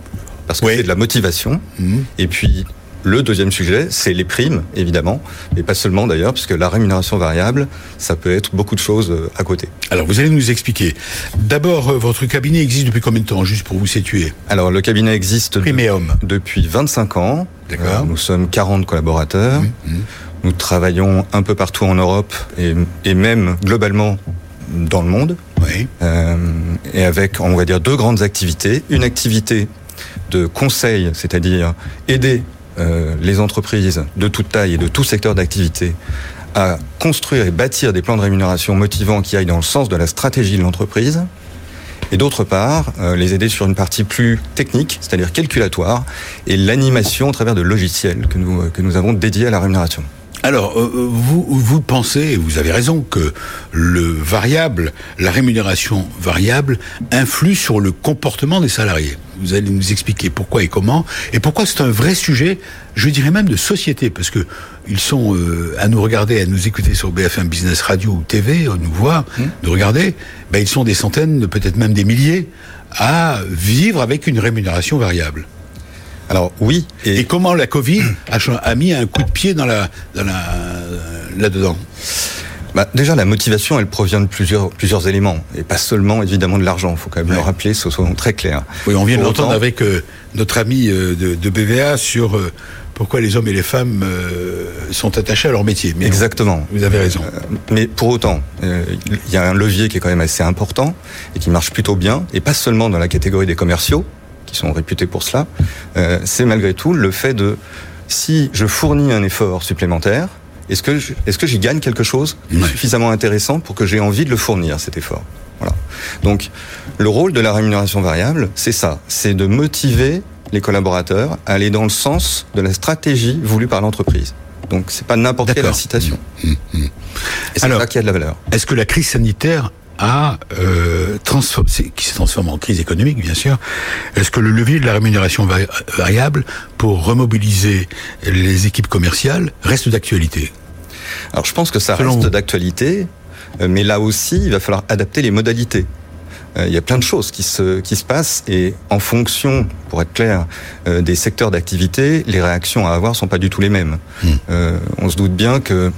parce que c'est de la motivation. Mhm. Et puis le deuxième sujet, c'est les primes, évidemment, mais pas seulement d'ailleurs, puisque la rémunération variable, ça peut être beaucoup de choses euh, à côté. Alors, vous allez nous expliquer. D'abord, euh, votre cabinet existe depuis combien de temps, juste pour vous situer Alors, le cabinet existe depuis 25 ans. D'accord. Euh, nous sommes 40 collaborateurs. Mhm. Nous travaillons un peu partout en Europe et, même globalement dans le monde. Oui. Euh, et avec, on va dire, deux grandes activités. Une activité de conseil, c'est-à-dire aider euh, les entreprises de toute taille et de tout secteur d'activité à construire et bâtir des plans de rémunération motivants qui aillent dans le sens de la stratégie de l'entreprise. Et d'autre part, euh, les aider sur une partie plus technique, c'est-à-dire calculatoire, et l'animation à travers de logiciels que nous, que nous avons dédiés à la rémunération. Alors, euh, euh, vous, vous pensez, et vous avez raison, que le variable, la rémunération variable, influe sur le comportement des salariés. Vous allez nous expliquer pourquoi et comment, et pourquoi c'est un vrai sujet, je dirais même de société, parce que ils sont euh, à nous regarder, à nous écouter sur BFM Business Radio ou TV, à nous voir, mmh. nous regarder, ben, ils sont des centaines, peut-être même des milliers, à vivre avec une rémunération variable. Alors oui. Et, comment la Covid a, mis un coup de pied dans la, dans la, là-dedans bah, Déjà, la motivation, elle provient de plusieurs, plusieurs éléments, et pas seulement évidemment de l'argent. Il faut quand même le rappeler, ce soit très clair. Oui, on vient de l'entendre avec euh, notre ami euh, de, de, BVA sur euh, pourquoi les hommes et les femmes sont attachés à leur métier. Mais Exactement. vous avez raison. mais pour autant, il y a un levier qui est quand même assez important et qui marche plutôt bien, et pas seulement dans la catégorie des commerciaux, qui sont réputés pour cela, c'est malgré tout le fait de si je fournis un effort supplémentaire, est-ce que est-ce que j'y gagne quelque chose suffisamment intéressant pour que j'ai envie de le fournir cet effort? Voilà. Donc le rôle de la rémunération variable, c'est ça, c'est de motiver les collaborateurs à aller dans le sens de la stratégie voulue par l'entreprise. Donc c'est pas n'importe quelle incitation. Mmh, mmh. Et c'est là qu'il y a de la valeur. Est-ce que la crise sanitaire a euh, qui se transforme en crise économique, bien sûr. Est-ce que le levier de la rémunération variable pour remobiliser les équipes commerciales reste d'actualité? Alors, je pense que ça reste d'actualité, euh, mais là aussi, il va falloir adapter les modalités. Euh, il y a plein de choses qui se, qui se passent et en fonction, pour être clair, euh, des secteurs d'activité, les réactions à avoir sont pas du tout les mêmes. Hmm. on se doute bien que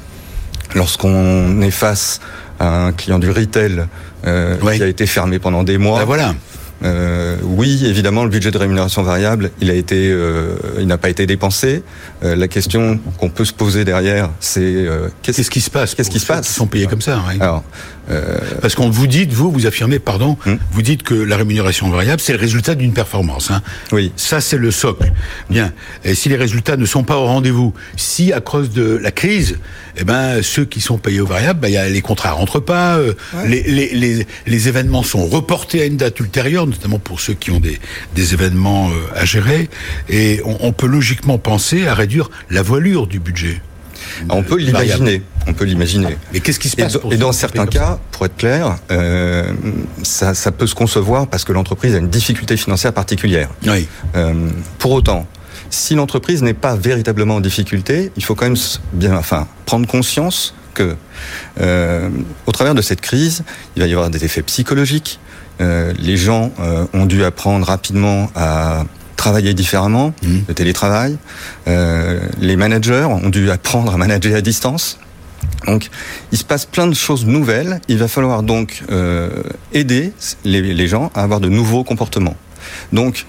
lorsqu'on est face un client du retail euh, qui a été fermé pendant des mois. Ben voilà. Euh, oui, évidemment, le budget de rémunération variable, il a été, euh, il n'a pas été dépensé. Euh, la question qu'on peut se poser derrière, c'est qu'est-ce qui se passe Qu'est-ce qui se passe Ils sont payés comme ça. Oui. Alors, euh, Parce qu'on vous dit, vous, vous affirmez, pardon, hmm. vous dites que la rémunération variable, c'est le résultat d'une performance. Hein. Oui. Ça, c'est le socle. Bien. Et si les résultats ne sont pas au rendez-vous, si à cause de la crise, eh ben, ceux qui sont payés au variable, ben, y a, les contrats rentrent pas, euh, les, les, les, les, événements sont reportés à une date ultérieure, notamment pour ceux qui ont des, des événements euh, à gérer, et on, on peut logiquement penser à réduire la voilure du budget. On peut l'imaginer. On peut l'imaginer. Mais qu'est-ce qui se passe Et, dans certains cas, pour être clair, euh, ça, ça, peut se concevoir parce que l'entreprise a une difficulté financière particulière. Oui. Euh, pour autant, si l'entreprise n'est pas véritablement en difficulté, il faut quand même bien, enfin, prendre conscience que, euh, au travers de cette crise, il va y avoir des effets psychologiques. Euh, les gens euh, ont dû apprendre rapidement à travailler différemment, mmh. le télétravail. Euh, les managers ont dû apprendre à manager à distance. Donc, il se passe plein de choses nouvelles. Il va falloir donc euh, aider les, les, gens à avoir de nouveaux comportements. Donc,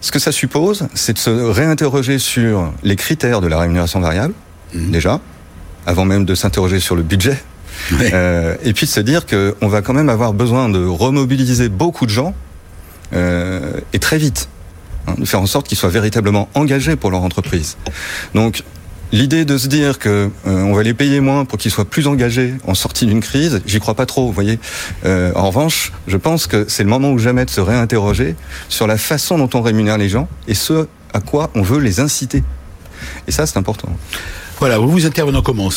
ce que ça suppose, c'est de se réinterroger sur les critères de la rémunération variable, mmh. déjà, avant même de s'interroger sur le budget. Euh, et puis de se dire qu'on va quand même avoir besoin de remobiliser beaucoup de gens euh, et très vite. De faire en sorte qu'ils soient véritablement engagés pour leur entreprise. Donc, L'idée de se dire que euh, on va les payer moins pour qu'ils soient plus engagés en sortie d'une crise, j'y crois pas trop. Vous voyez. Euh, en revanche, je pense que c'est le moment ou jamais de se réinterroger sur la façon dont on rémunère les gens et ce à quoi on veut les inciter. Et ça, c'est important. Voilà, vous vous intervenez comment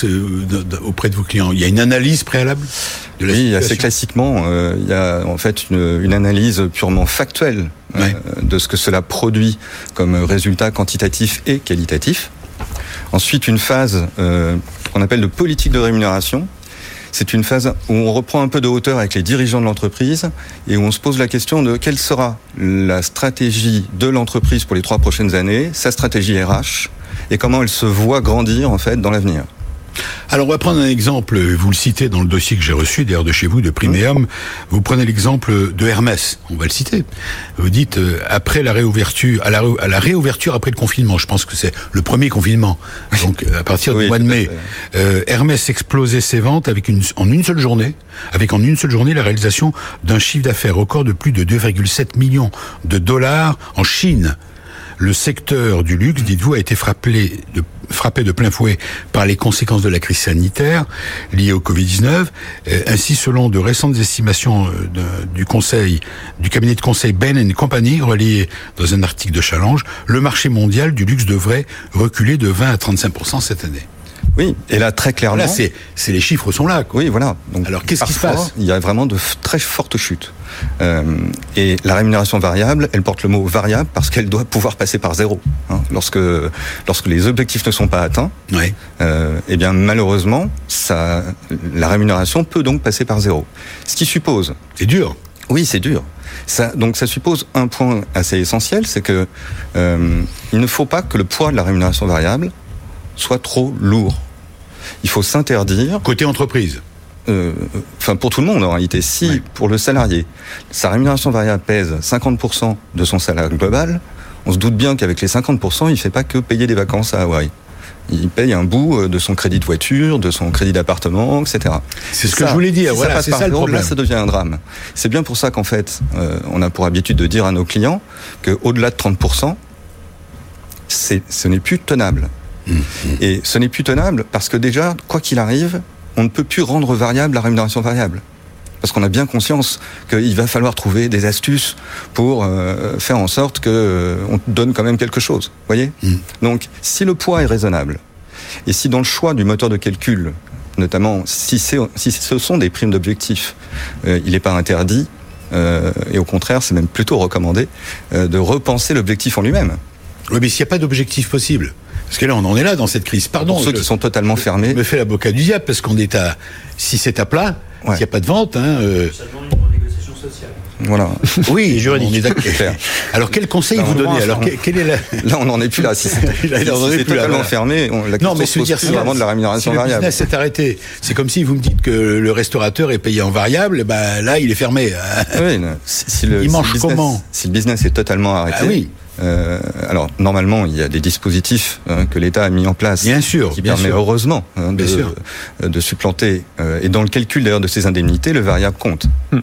auprès de vos clients? Il y a une analyse préalable de la Oui, assez classiquement, euh, il y a en fait une, une analyse purement factuelle euh, de ce que cela produit comme résultat quantitatif et qualitatif. Ensuite, une phase euh, qu'on appelle de politique de rémunération. C'est une phase où on reprend un peu de hauteur avec les dirigeants de l'entreprise et où on se pose la question de quelle sera la stratégie de l'entreprise pour les trois prochaines années, sa stratégie RH, et comment elle se voit grandir en fait dans l'avenir. Alors on va prendre un exemple, vous le citez dans le dossier que j'ai reçu d'ailleurs de chez vous, de Primeum, vous prenez l'exemple de Hermès, on va le citer. Vous dites, euh, après la réouverture, à la, à la, réouverture après le confinement, je pense que c'est le premier confinement, donc à partir du mois de mai, euh, Hermès explosait ses ventes avec une, en une seule journée, avec en une seule journée la réalisation d'un chiffre d'affaires record de plus de 2,7 millions de dollars en Chine. Le secteur du luxe, dites-vous, a été frappé de, frappé de plein fouet par les conséquences de la crise sanitaire liée au Covid-19. Euh, ainsi, selon de récentes estimations euh, du conseil, du cabinet de conseil Ben Company, relié dans un article de Challenge, le marché mondial du luxe devrait reculer de 20 à 35% cette année. Oui, et là très clairement. Là, c'est, les chiffres sont là. Oui, voilà. Donc, Alors qu'est-ce qui se passe? Il y a vraiment de très fortes chutes. Euh, et la rémunération variable, elle porte le mot variable parce qu'elle doit pouvoir passer par zéro. Hein. Lorsque lorsque les objectifs ne sont pas atteints, oui. euh, eh bien malheureusement, ça, la rémunération peut donc passer par zéro. Ce qui suppose. C'est dur. Oui, c'est dur. Ça, donc ça suppose un point assez essentiel, c'est que euh, il ne faut pas que le poids de la rémunération variable soit trop lourd. il faut s'interdire. Côté entreprise euh, enfin pour tout le monde en réalité. Si pour le salarié, sa rémunération variable pèse 50% de son salaire global, on se doute bien qu'avec les 50%, il ne fait pas que payer des vacances à Hawaï. Il paye un bout euh, de son crédit de voiture, de son crédit d'appartement, etc. C'est ce que je voulais dire. voilà, c'est ça le problème. Là, ça devient un drame. C'est bien pour ça qu'en fait, euh, on a pour habitude de dire à nos clients qu'au-delà de 30%, ce n'est plus tenable. Mmh, mmh. Et ce n'est plus tenable parce que déjà, quoi qu'il arrive, on ne peut plus rendre variable la rémunération variable. Parce qu'on a bien conscience qu'il va falloir trouver des astuces pour euh, faire en sorte qu'on euh, donne quand même quelque chose. voyez? Mm. Donc, si le poids est raisonnable, et si dans le choix du moteur de calcul, notamment si, si ce sont des primes d'objectifs, euh, il n'est pas interdit, et au contraire, c'est même plutôt recommandé, de repenser l'objectif en lui-même. Oui, mais s'il n'y a pas d'objectif possible, parce que là, on en est là dans cette crise. Pardon. Pour ceux qui sont totalement fermés. Je me fais l'avocat du diable parce qu'on est à. Si c'est à plat, s'il n'y a pas de vente. Hein, euh... Demande une renégociation sociale. Voilà. (laughs) Oui, juridique. On est d'accord. Alors quel conseil vous donnez Alors quelle est la... Là, on n'en est plus là. Si c'est (laughs) totalement fermé, on, la non, mais se dire vraiment de la rémunération si variable. Le business s'est arrêté. C'est comme si vous me dites que le restaurateur est payé en variable. Ben là, il est fermé. Oui, (laughs) si, le, il mange comment Si le business est totalement arrêté. Ah oui euh, alors normalement, il y a des dispositifs hein, que l'État a mis en place, bien sûr, qui permet heureusement hein, de, euh, de, supplanter. Euh, et dans le calcul d'ailleurs de ces indemnités, le variable compte. Hmm.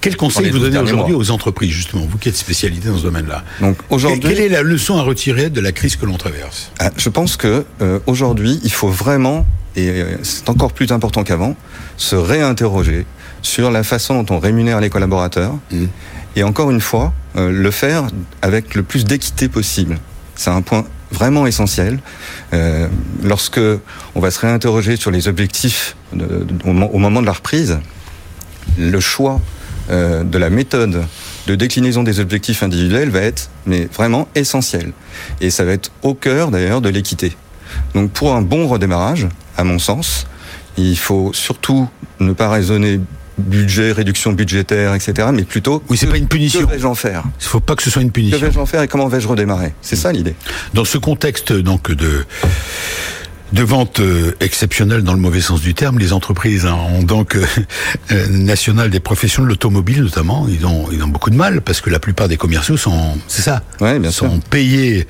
Quel conseil vous donnez aujourd'hui aux entreprises, justement, vous qui êtes spécialisé dans ce domaine-là Donc aujourd'hui, quelle est la leçon à retirer de la crise que l'on traverse ah, Je pense que aujourd'hui, il faut vraiment, et c'est encore plus important qu'avant, se réinterroger sur la façon dont on rémunère les collaborateurs. Hmm et encore une fois, euh, le faire avec le plus d'équité possible. C'est un point vraiment essentiel. Euh, lorsque on va se réinterroger sur les objectifs au, moment de la reprise, le choix euh, de la méthode de déclinaison des objectifs individuels va être mais vraiment essentiel. Et ça va être au cœur d'ailleurs de l'équité. Donc pour un bon redémarrage, à mon sens, il faut surtout ne pas raisonner budget, réduction budgétaire, etc. Mais plutôt. Oui, c'est pas une punition. Que vais-je en faire? Il faut pas que ce soit une punition. Que vais-je en faire et comment vais-je redémarrer? C'est ça l'idée. Dans ce contexte donc de de vente euh, exceptionnelle dans le mauvais sens du terme. Les entreprises hein, ont donc euh, euh, nationales des professions de l'automobile notamment, ils ont ils ont beaucoup de mal parce que la plupart des commerciaux sont c'est ça, ouais, bien sont payés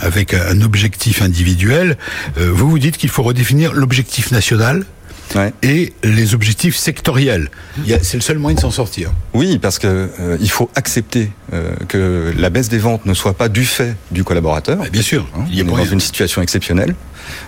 avec un objectif individuel. vous vous dites qu'il faut redéfinir l'objectif national et les objectifs sectoriels. C'est le seul moyen de s'en sortir. Oui, parce que euh, il faut accepter euh, que la baisse des ventes ne soit pas du fait du collaborateur. bien sûr, hein, il est dans une situation exceptionnelle.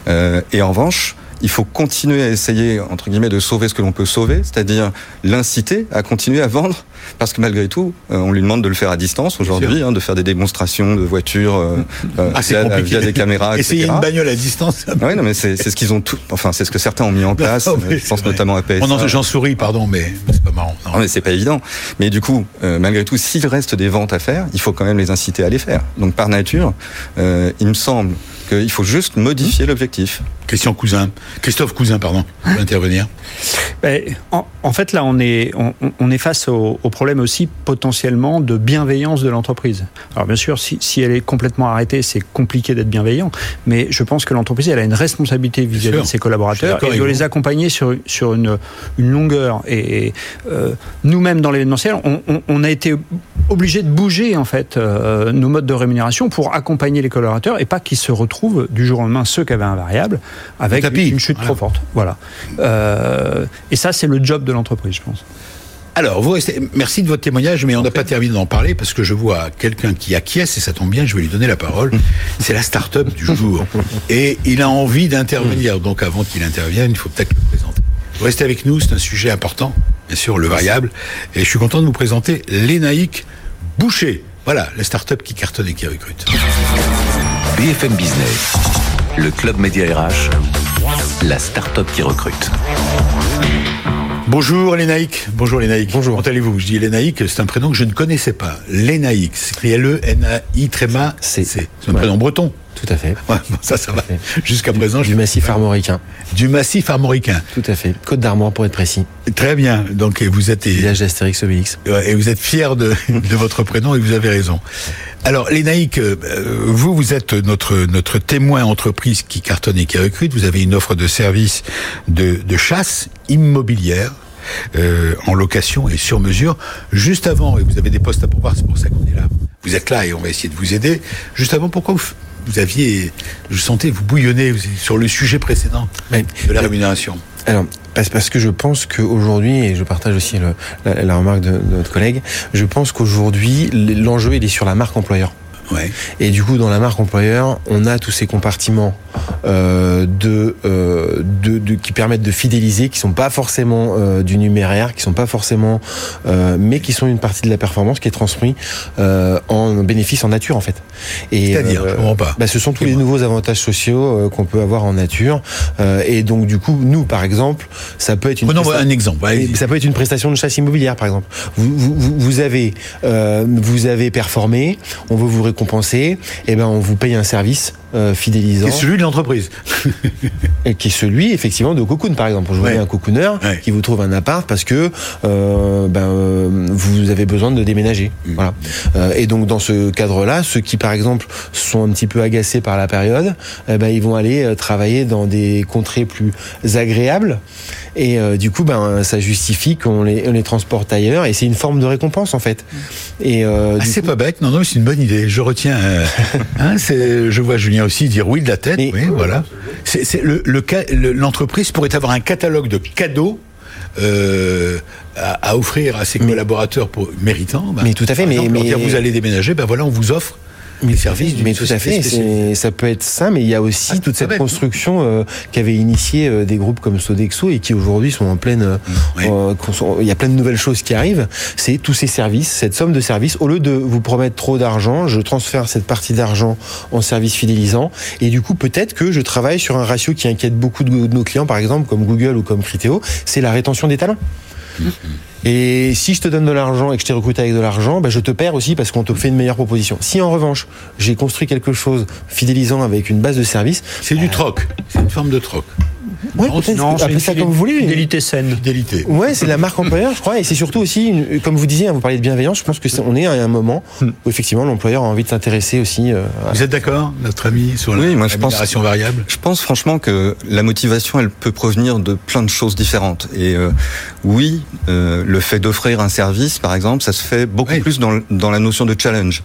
Euh, et en revanche, il faut continuer à essayer, entre guillemets, de sauver ce que l'on peut sauver, c'est-à-dire l'inciter à continuer à vendre, parce que malgré tout, euh, on lui demande de le faire à distance aujourd'hui, hein, de faire des démonstrations de voitures euh, (laughs) euh ah, via, via, des caméras, Essayer une bagnole à distance. Oui, non, mais c'est ce qu'ils ont tout, enfin, c'est ce que certains ont mis en place. (laughs) je pense notamment à PS. J'en souris, pardon, mais c'est pas marrant. Non, mais c'est pas évident. Mais du coup, euh, malgré tout, s'il reste des ventes à faire, il faut quand même les inciter à les faire. Donc, par nature, il me semble qu'il faut juste modifier l'objectif. Christian Cousin, Christophe Cousin, pardon, pour intervenir. Ben, en, fait, là, on est, on, est face au, problème aussi potentiellement de bienveillance de l'entreprise. Alors, bien sûr, si, si, elle est complètement arrêtée, c'est compliqué d'être bienveillant, mais je pense que l'entreprise, elle a une responsabilité vis-à-vis de ses collaborateurs et doit les accompagner sur, sur une, une longueur. Et, euh, nous-mêmes, dans l'événementiel, on, on, a été obligé de bouger, en fait, euh, nos modes de rémunération pour accompagner les collaborateurs et pas qu'ils se retrouvent du jour au lendemain, ceux qui avaient un variable, avec une chute trop forte. Voilà. Euh, et ça, c'est le job de l'entreprise, je pense. Alors, vous restez. Merci de votre témoignage, mais on n'a pas terminé d'en parler parce que je vois quelqu'un qui acquiesce et ça tombe bien. Je vais lui donner la parole. (laughs) C'est la start-up du jour et il a envie d'intervenir. Donc, avant qu'il intervienne, il faut peut-être le présenter. Vous restez avec nous. C'est un sujet important, bien sûr, le variable. Et je suis content de vous présenter l'Enaïc Boucher. Voilà, la start-up qui cartonne et qui recrute. BFM Business, le club média RH, la start-up qui recrute. Bonjour Lénaïque. Bonjour Lénaïque. Bonjour. Comment allez-vous? Je dis Lénaïque, c'est un prénom que je ne connaissais pas. Lénaïque, c'est L-E-N-A-I tréma. C'est un prénom breton. Tout à fait. (laughs) ça, ça va. Jusqu'à présent, du massif armoricain. Du massif armoricain. Tout à fait. Côte d'Armor pour être précis. Très bien. Donc vous êtes village d'Astérix Obélix. Et vous êtes fier de, (laughs) de votre prénom et vous avez raison. Alors, Lénaïque, euh, vous, vous êtes notre notre témoin entreprise qui cartonne et qui recrute. Vous avez une offre de service de, de chasse immobilière. Euh, en location et sur mesure. Juste avant, et vous avez des postes à pourvoir, c'est pour ça qu'on est là. Vous êtes là et on va essayer de vous aider. Juste avant, pourquoi vous, vous aviez, je sentais vous bouillonner sur le sujet précédent de la rémunération Alors, parce que je pense qu'aujourd'hui, et je partage aussi la, remarque de, notre collègue, je pense qu'aujourd'hui, l'enjeu, il est sur la marque employeur. Et du coup, dans la marque employeur, on a tous ces compartiments euh, de, euh, de, de, qui permettent de fidéliser, qui sont pas forcément euh, du numéraire, qui sont pas forcément, euh, mais qui sont une partie de la performance qui est transmise euh, en bénéfice en nature en fait. C'est-à-dire, euh, pas. Bah, ce sont tous les nouveaux avantages sociaux qu'on peut avoir en nature. et donc du coup, nous par exemple, ça peut être une. Prenons un exemple. Ça peut être une prestation de chasse immobilière par exemple. Vous, vous, vous avez vous avez performé, on veut vous récompenser, et eh ben on vous paye un service euh, fidélisant. Qui est celui de l'entreprise. (laughs) et qui est celui, effectivement, de Cocoon, par exemple. Je vous un cocooneur qui vous trouve un appart parce que euh, ben, euh, vous avez besoin de déménager. Mm. Voilà. Et donc, dans ce cadre-là, ceux qui, par exemple, sont un petit peu agacés par la période, eh ben, ils vont aller travailler dans des contrées plus agréables. Et du coup, ben, ça justifie qu'on les, on les transporte ailleurs. Et c'est une forme de récompense, en fait. Et ah, c'est pas bête. Non, non, c'est une bonne idée. Je retiens. (laughs) hein, je vois Julien aussi dire oui de la tête. oui, voilà. C'est le l'entreprise pourrait avoir un catalogue de cadeaux. Euh, à, offrir à ses collaborateurs pour, méritants. Bah, mais tout à fait. mais, mais... vous allez déménager, ben voilà, on vous offre mais, services mais tout à fait, ça peut être ça, mais il y a aussi ah, toute cette construction euh, qu'avaient initié euh, des groupes comme Sodexo et qui aujourd'hui sont en pleine. Euh, euh il y a plein de nouvelles choses qui arrivent. C'est tous ces services, cette somme de services. Au lieu de vous promettre trop d'argent, je transfère cette partie d'argent en services fidélisants et du coup peut-être que je travaille sur un ratio qui inquiète beaucoup de nos clients, par exemple comme Google ou comme Criteo, c'est la rétention des talents. Et si je te donne de l'argent et que je t'ai recruté avec de l'argent, ben je te perds aussi parce qu'on te fait une meilleure proposition. Si en revanche, j'ai construit quelque chose fidélisant avec une base de service. C'est du troc. C'est une forme de troc. Ouais, non, appelez ça comme vous voulez. Fidélité saine. Fidélité. Ouais, c'est la marque employeur, je crois, et c'est surtout aussi, comme vous disiez, hein, vous parlez de bienveillance. Je pense que est, on est à un moment hmm. où effectivement l'employeur a envie de s'intéresser aussi. Euh, vous êtes d'accord, notre ami, sur la oui, moi, je pense, variable? Je pense franchement que la motivation, elle peut provenir de plein de choses différentes. Et euh, oui, euh, le fait d'offrir un service, par exemple, ça se fait beaucoup plus dans, dans la notion de challenge.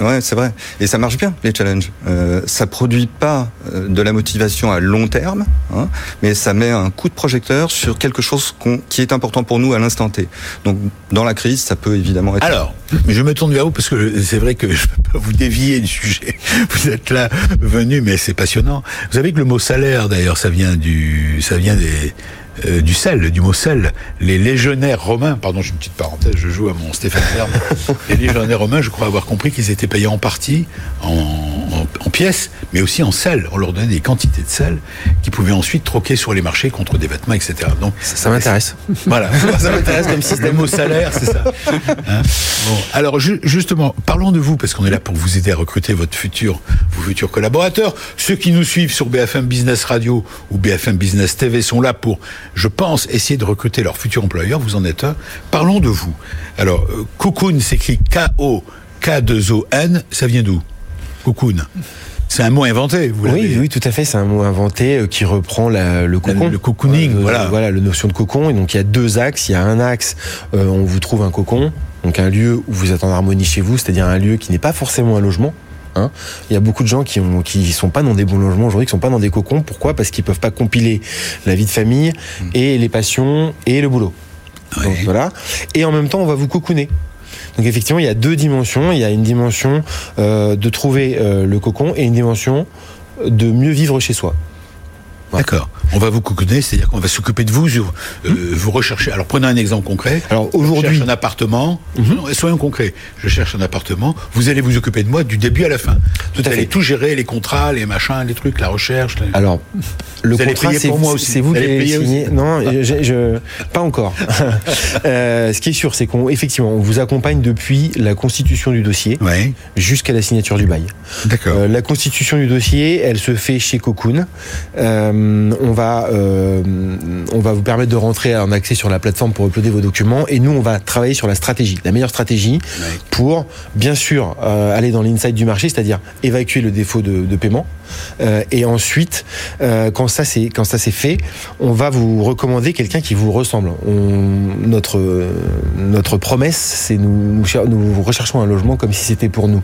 Ouais, c'est vrai. Et ça marche bien les challenges. Euh, ça produit pas euh, de la motivation à long terme, hein, mais ça met un coup de projecteur sur quelque chose qui est important pour nous à l'instant T. Donc dans la crise, ça peut évidemment être. Alors, je me tourne vers vous parce que c'est vrai que (laughs) je peux pas vous dévier du sujet. (laughs) Vous êtes là venu, mais c'est passionnant. Vous savez que le mot salaire, d'ailleurs, ça vient du, ça vient des euh, du sel, du mot sel. Les légionnaires romains, pardon, j'ai une petite parenthèse, je joue à mon Stéphane Ferme. (laughs) les légionnaires romains, je crois avoir compris qu'ils étaient payés en partie en, pièces, mais aussi en sel. On leur donnait des quantités de sel qu'ils pouvaient ensuite troquer sur les marchés contre des vêtements, etc. Donc ça, m'intéresse. (laughs) Voilà, ça m'intéresse comme système. Le mot salaire, c'est ça. (laughs) Hein bon. Alors justement, parlons de vous parce qu'on est là pour vous aider à recruter votre futur, vos futurs collaborateurs. Ceux qui nous suivent sur BFM Business Radio ou BFM Business TV sont là pour je pense, essayer de recruter leur futur employeur. Vous en êtes un. Parlons de vous. Alors, euh, Cocoon s'écrit K-O-K-2-O-N. Ça vient d'où? Cocoon. C'est un mot inventé, vous Oui, oui, tout à fait. C'est un mot inventé euh, qui reprend le cocon. Le cocooning, euh, voilà. Voilà, la notion de cocon. Et donc, il y a deux axes. Il y a un axe, on vous trouve un cocon. Donc, un lieu où vous êtes en harmonie chez vous, c'est-à-dire un lieu qui n'est pas forcément un logement. Hein. Il y a beaucoup de gens qui ont, qui sont pas dans des bons logements aujourd'hui, qui sont pas dans des cocons. Pourquoi? Parce qu'ils peuvent pas compiler la vie de famille hmm. et les passions et le boulot. voilà. Et en même temps, on va vous cocooner. Donc effectivement, il y a deux dimensions. Il y a une dimension euh, de trouver euh, le cocon et une dimension de mieux vivre chez soi. D'accord. On va vous cocooner, c'est-à-dire qu'on va s'occuper de vous, euh, vous recherchez. Alors prenez un exemple concret. Alors aujourd'hui, je cherche un appartement. Mhm. Soyons concrets. Je cherche un appartement. Vous allez vous occuper de moi du début à la fin. Tout vous allez tout gérer, les contrats, les machins, les trucs, la recherche. Alors le contrat, c'est moi aussi. C'est vous, qui allez signé. Non, je, pas encore. (laughs) euh, ce qui est sûr, c'est qu'on effectivement, on vous accompagne depuis la constitution du dossier jusqu'à la signature du bail. D'accord. Euh, la constitution du dossier, elle se fait chez Cocoon. Euh, on va euh, on va vous permettre de rentrer en accès sur la plateforme pour uploader vos documents et nous on va travailler sur la stratégie, la meilleure stratégie pour bien sûr euh, aller dans l'inside du marché, c'est-à-dire évacuer le défaut de, de paiement euh, et ensuite quand ça c'est quand ça c'est fait, on va vous recommander quelqu'un qui vous ressemble. On, notre notre promesse, c'est nous, nous recherchons un logement comme si c'était pour nous.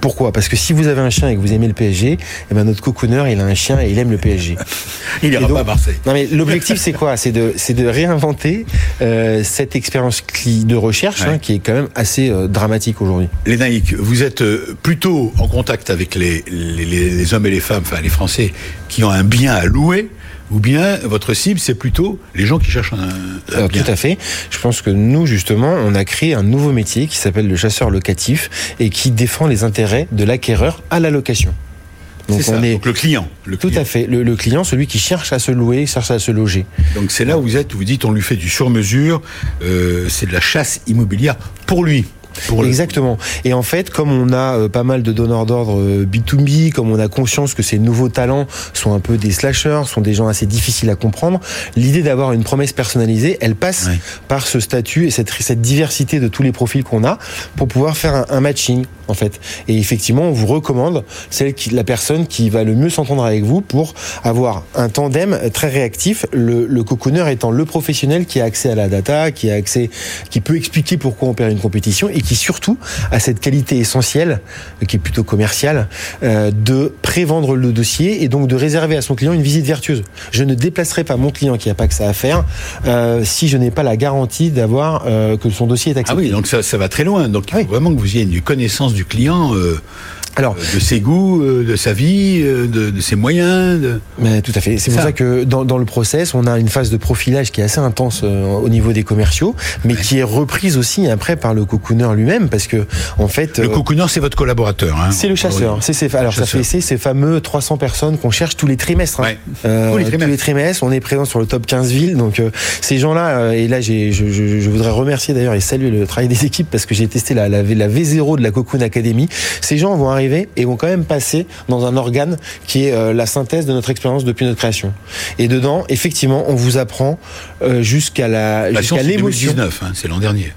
Pourquoi? Parce que si vous avez un chien et que vous aimez le PSG, eh ben notre cocooner, il a un chien et il aime le PSG. (laughs) il ira pas à Marseille. Non mais l'objectif c'est quoi? C'est de c'est de réinventer euh, cette expérience de recherche hein, qui est quand même assez euh, dramatique aujourd'hui. Les naïcs, vous êtes euh, plutôt en contact avec les, les, les hommes et les femmes, enfin les Français qui ont un bien à louer ou bien votre cible, c'est plutôt les gens qui cherchent un, un Tout à fait. Je pense que nous, justement, on a créé un nouveau métier qui s'appelle le chasseur locatif et qui défend les intérêts de l'acquéreur à la location. Donc, on est... le client. Le Tout à fait. Le, client, celui qui cherche à se louer, cherche à se loger. Donc c'est là où vous êtes, où vous dites on lui fait du sur-mesure, euh, c'est de la chasse immobilière pour lui. Exactement. Et en fait, comme on a euh, pas mal de donneurs d'ordre B2B, euh, comme on a conscience que ces nouveaux talents sont un peu des slashers, sont des gens assez difficiles à comprendre, l'idée d'avoir une promesse personnalisée, elle passe par ce statut et cette, cette diversité de tous les profils qu'on a pour pouvoir faire un, un, matching en fait. Et effectivement, on vous recommande celle qui, la personne qui va le mieux s'entendre avec vous pour avoir un tandem très réactif. Le, le cocooner étant le professionnel qui a accès à la data, qui a accès, qui peut expliquer pourquoi on perd une compétition et qui surtout a cette qualité essentielle, qui est plutôt commerciale, euh, de prévendre le dossier et donc de réserver à son client une visite vertueuse. Je ne déplacerai pas mon client qui n'a pas que ça à faire euh, si je n'ai pas la garantie d'avoir euh, que son dossier est accepté. Ah oui, donc ça, ça va très loin. Donc il faut vraiment que vous ayez une connaissance du client. Alors, de ses goûts, euh, de sa vie, euh, de, ses moyens. De... Mais tout à fait. C'est pour ça que dans, dans, le process, on a une phase de profilage qui est assez intense euh, au niveau des commerciaux, mais qui est reprise aussi après par le cocooner lui-même, parce que en fait. Le cocooner, c'est votre collaborateur. Hein, c'est le chasseur. C'est alors ça fait ces fameux 300 personnes qu'on cherche tous les trimestres. Hein. tous, les trimestres. tous les trimestres. On est présent sur le top 15 villes, donc ces gens-là. et là, je, je, je, voudrais remercier d'ailleurs et saluer le travail des équipes parce que j'ai testé la, la, la V0 de la Cocoon Academy. Ces gens vont arriver et vont quand même passer dans un organe qui est euh, la synthèse de notre expérience depuis notre création. Et dedans, effectivement, on vous apprend euh, jusqu'à la jusqu'à l'émotion. Hein, c'est l'an dernier.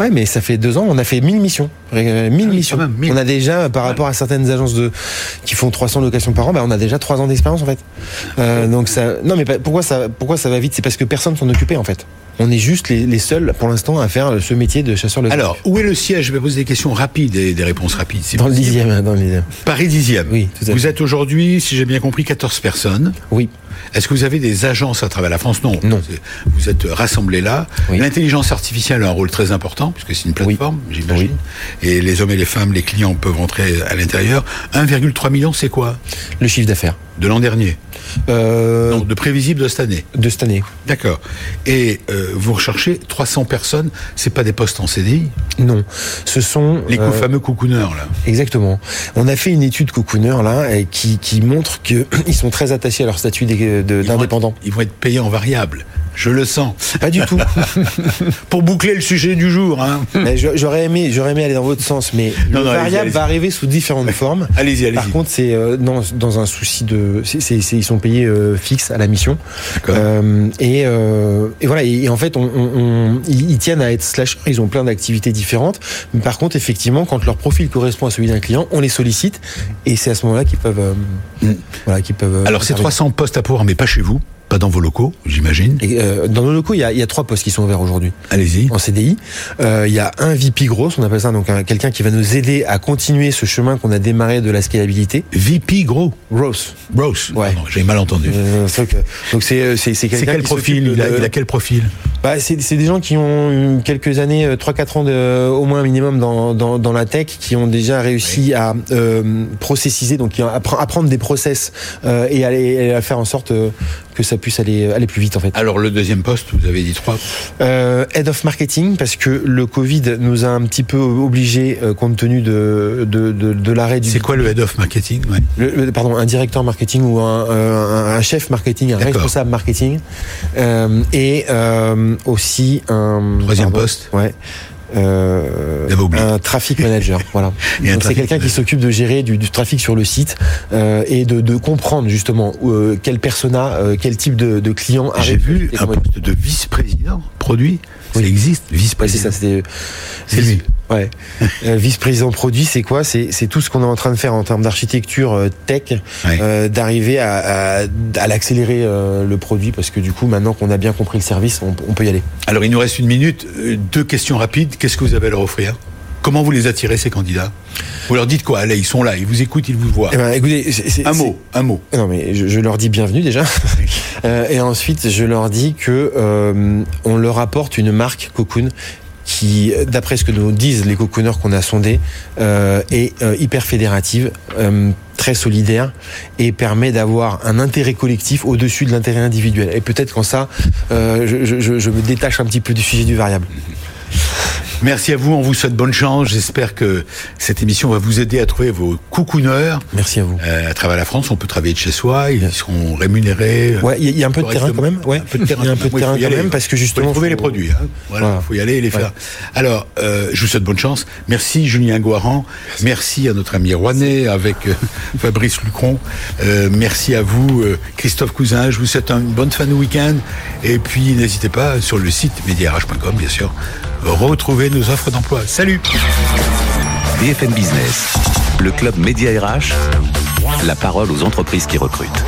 Ouais, mais ça fait deux ans, on a fait 1000 missions. 1000 ah missions. On a déjà, par rapport à certaines agences de, qui font 300 locations par an, bah, on a déjà trois ans d'expérience, en fait. Euh, donc ça, non, mais pourquoi ça, pourquoi ça va vite? C'est parce que personne s'en occupait, en fait. On est juste les, seuls, pour l'instant, à faire ce métier de chasseur de Alors, où est le siège Je vais poser des questions rapides et des réponses rapides. dans, le dixième, dans le dixième. Paris dixième. Oui, tout à fait. Vous êtes aujourd'hui, si j'ai bien compris, 14 personnes. Oui. Est-ce que vous avez des agences à travers la France? Non. Non. Vous êtes rassemblés là. L'intelligence artificielle a un rôle très important, puisque c'est une plateforme, j'imagine. Et les hommes et les femmes, les clients peuvent rentrer à l'intérieur. 1,3 million, c'est quoi? Le chiffre d'affaires. De l'an dernier euh... Donc de prévisible de cette année De cette année. D'accord. Et euh, vous recherchez 300 personnes, c'est pas des postes en CDI Non. Ce sont... Les euh... fameux cocooner là. Exactement. On a fait une étude cocooner là qui, qui montre qu'ils (clears throat) sont très attachés à leur statut d'indépendant. Ils, ils vont être payés en variable. Je le sens. Pas du tout. (laughs) Pour boucler le sujet du jour. Hein. J'aurais aimé, j'aurais aimé aller dans votre sens, mais le variable va arriver sous différentes formes. Allez-y, allez-y. Par contre, c'est euh, dans, dans, un souci de, c'est ils sont payés euh, fixes à la mission. Euh, et, euh, et, voilà. Et, en fait, on, on, ils tiennent à être slash. Ils ont plein d'activités différentes. Mais par contre, effectivement, quand leur profil correspond à celui d'un client, on les sollicite. Et c'est à ce moment-là qu'ils peuvent, euh, mm. voilà, qu'ils peuvent. Alors, c'est 300 postes à pouvoir, mais pas chez vous dans vos locaux, j'imagine. Euh, dans nos locaux, il y, a, il y, a, trois postes qui sont ouverts aujourd'hui. Allez-y. En CDI, euh, il y a un VP gros, on appelle ça donc quelqu'un qui va nous aider à continuer ce chemin qu'on a démarré de la scalabilité. VP gros. Gross. Gross. Ouais. J'ai mal entendu. Euh, donc c'est c'est c'est quel profil? Il a, il a, quel profil? Bah, c'est, des gens qui ont eu quelques années, 3-4 ans de, au moins minimum dans, dans, dans, la tech, qui ont déjà réussi à euh, processiser, donc apprendre des process et, aller, à faire en sorte que ça puisse aller, aller plus vite en fait. Alors le deuxième poste, vous avez dit trois euh, Head of Marketing, parce que le Covid nous a un petit peu obligé, euh, compte tenu de, de, de, l'arrêt du... C'est quoi le Head of Marketing le, Pardon, un directeur marketing ou un, euh, un, chef marketing, un responsable marketing. Euh, et euh, aussi un... Troisième poste Ouais. Euh, un trafic manager. (laughs) voilà. c'est quelqu'un qui s'occupe de gérer du, trafic sur le site euh, et de, de, comprendre justement euh, quel persona, euh, quel type de, de client. J'ai vu un poste de vice-président produit. Ça existe, vice-président. c'est ça. C'est lui. Ouais. (laughs) Euh, vice-président produit, c'est quoi? C'est tout ce qu'on est en train de faire en termes d'architecture euh, tech, euh, d'arriver à, à, l'accélérer le produit, parce que du coup, maintenant qu'on a bien compris le service, on, peut y aller. Alors, il nous reste une minute. Deux questions rapides. Qu'est-ce que vous avez à leur offrir? Comment vous les attirez, ces candidats? Vous leur dites quoi? Allez, ils sont là, ils vous écoutent, ils vous voient. Eh ben, écoutez, un mot, un mot. Non, mais je, leur dis bienvenue déjà. (laughs) et ensuite, je leur dis que on leur apporte une marque Cocoon qui, d'après ce que nous disent les cocooners qu'on a sondés, euh, est euh, hyper fédérative, euh, très solidaire et permet d'avoir un intérêt collectif au-dessus de l'intérêt individuel. Et peut-être qu'en ça, je, je me détache un petit peu du sujet du variable. Merci à vous, on vous souhaite bonne chance. J'espère que cette émission va vous aider à trouver vos coucouneurs. Merci à vous. Euh, à travers la France, on peut travailler de chez soi, ils seront rémunérés. Ouais, il y, a un peu de terrain quand même. Ouais, un peu de terrain. Il y a un peu de terrain quand même parce que justement. Il faut trouver les produits. Hein. Voilà, il faut y aller et les faire. Alors, euh, je vous souhaite bonne chance. Merci Julien Guaran. Merci, à notre ami Rouanet avec euh, (laughs) Fabrice Lucron. Euh, merci à vous, euh, Christophe Cousin. Je vous souhaite une bonne fin de week-end. Et puis, n'hésitez pas sur le site mediarh.com, bien sûr retrouver nos offres d'emploi. Salut BFM Business, le club Média RH, la parole aux entreprises qui recrutent.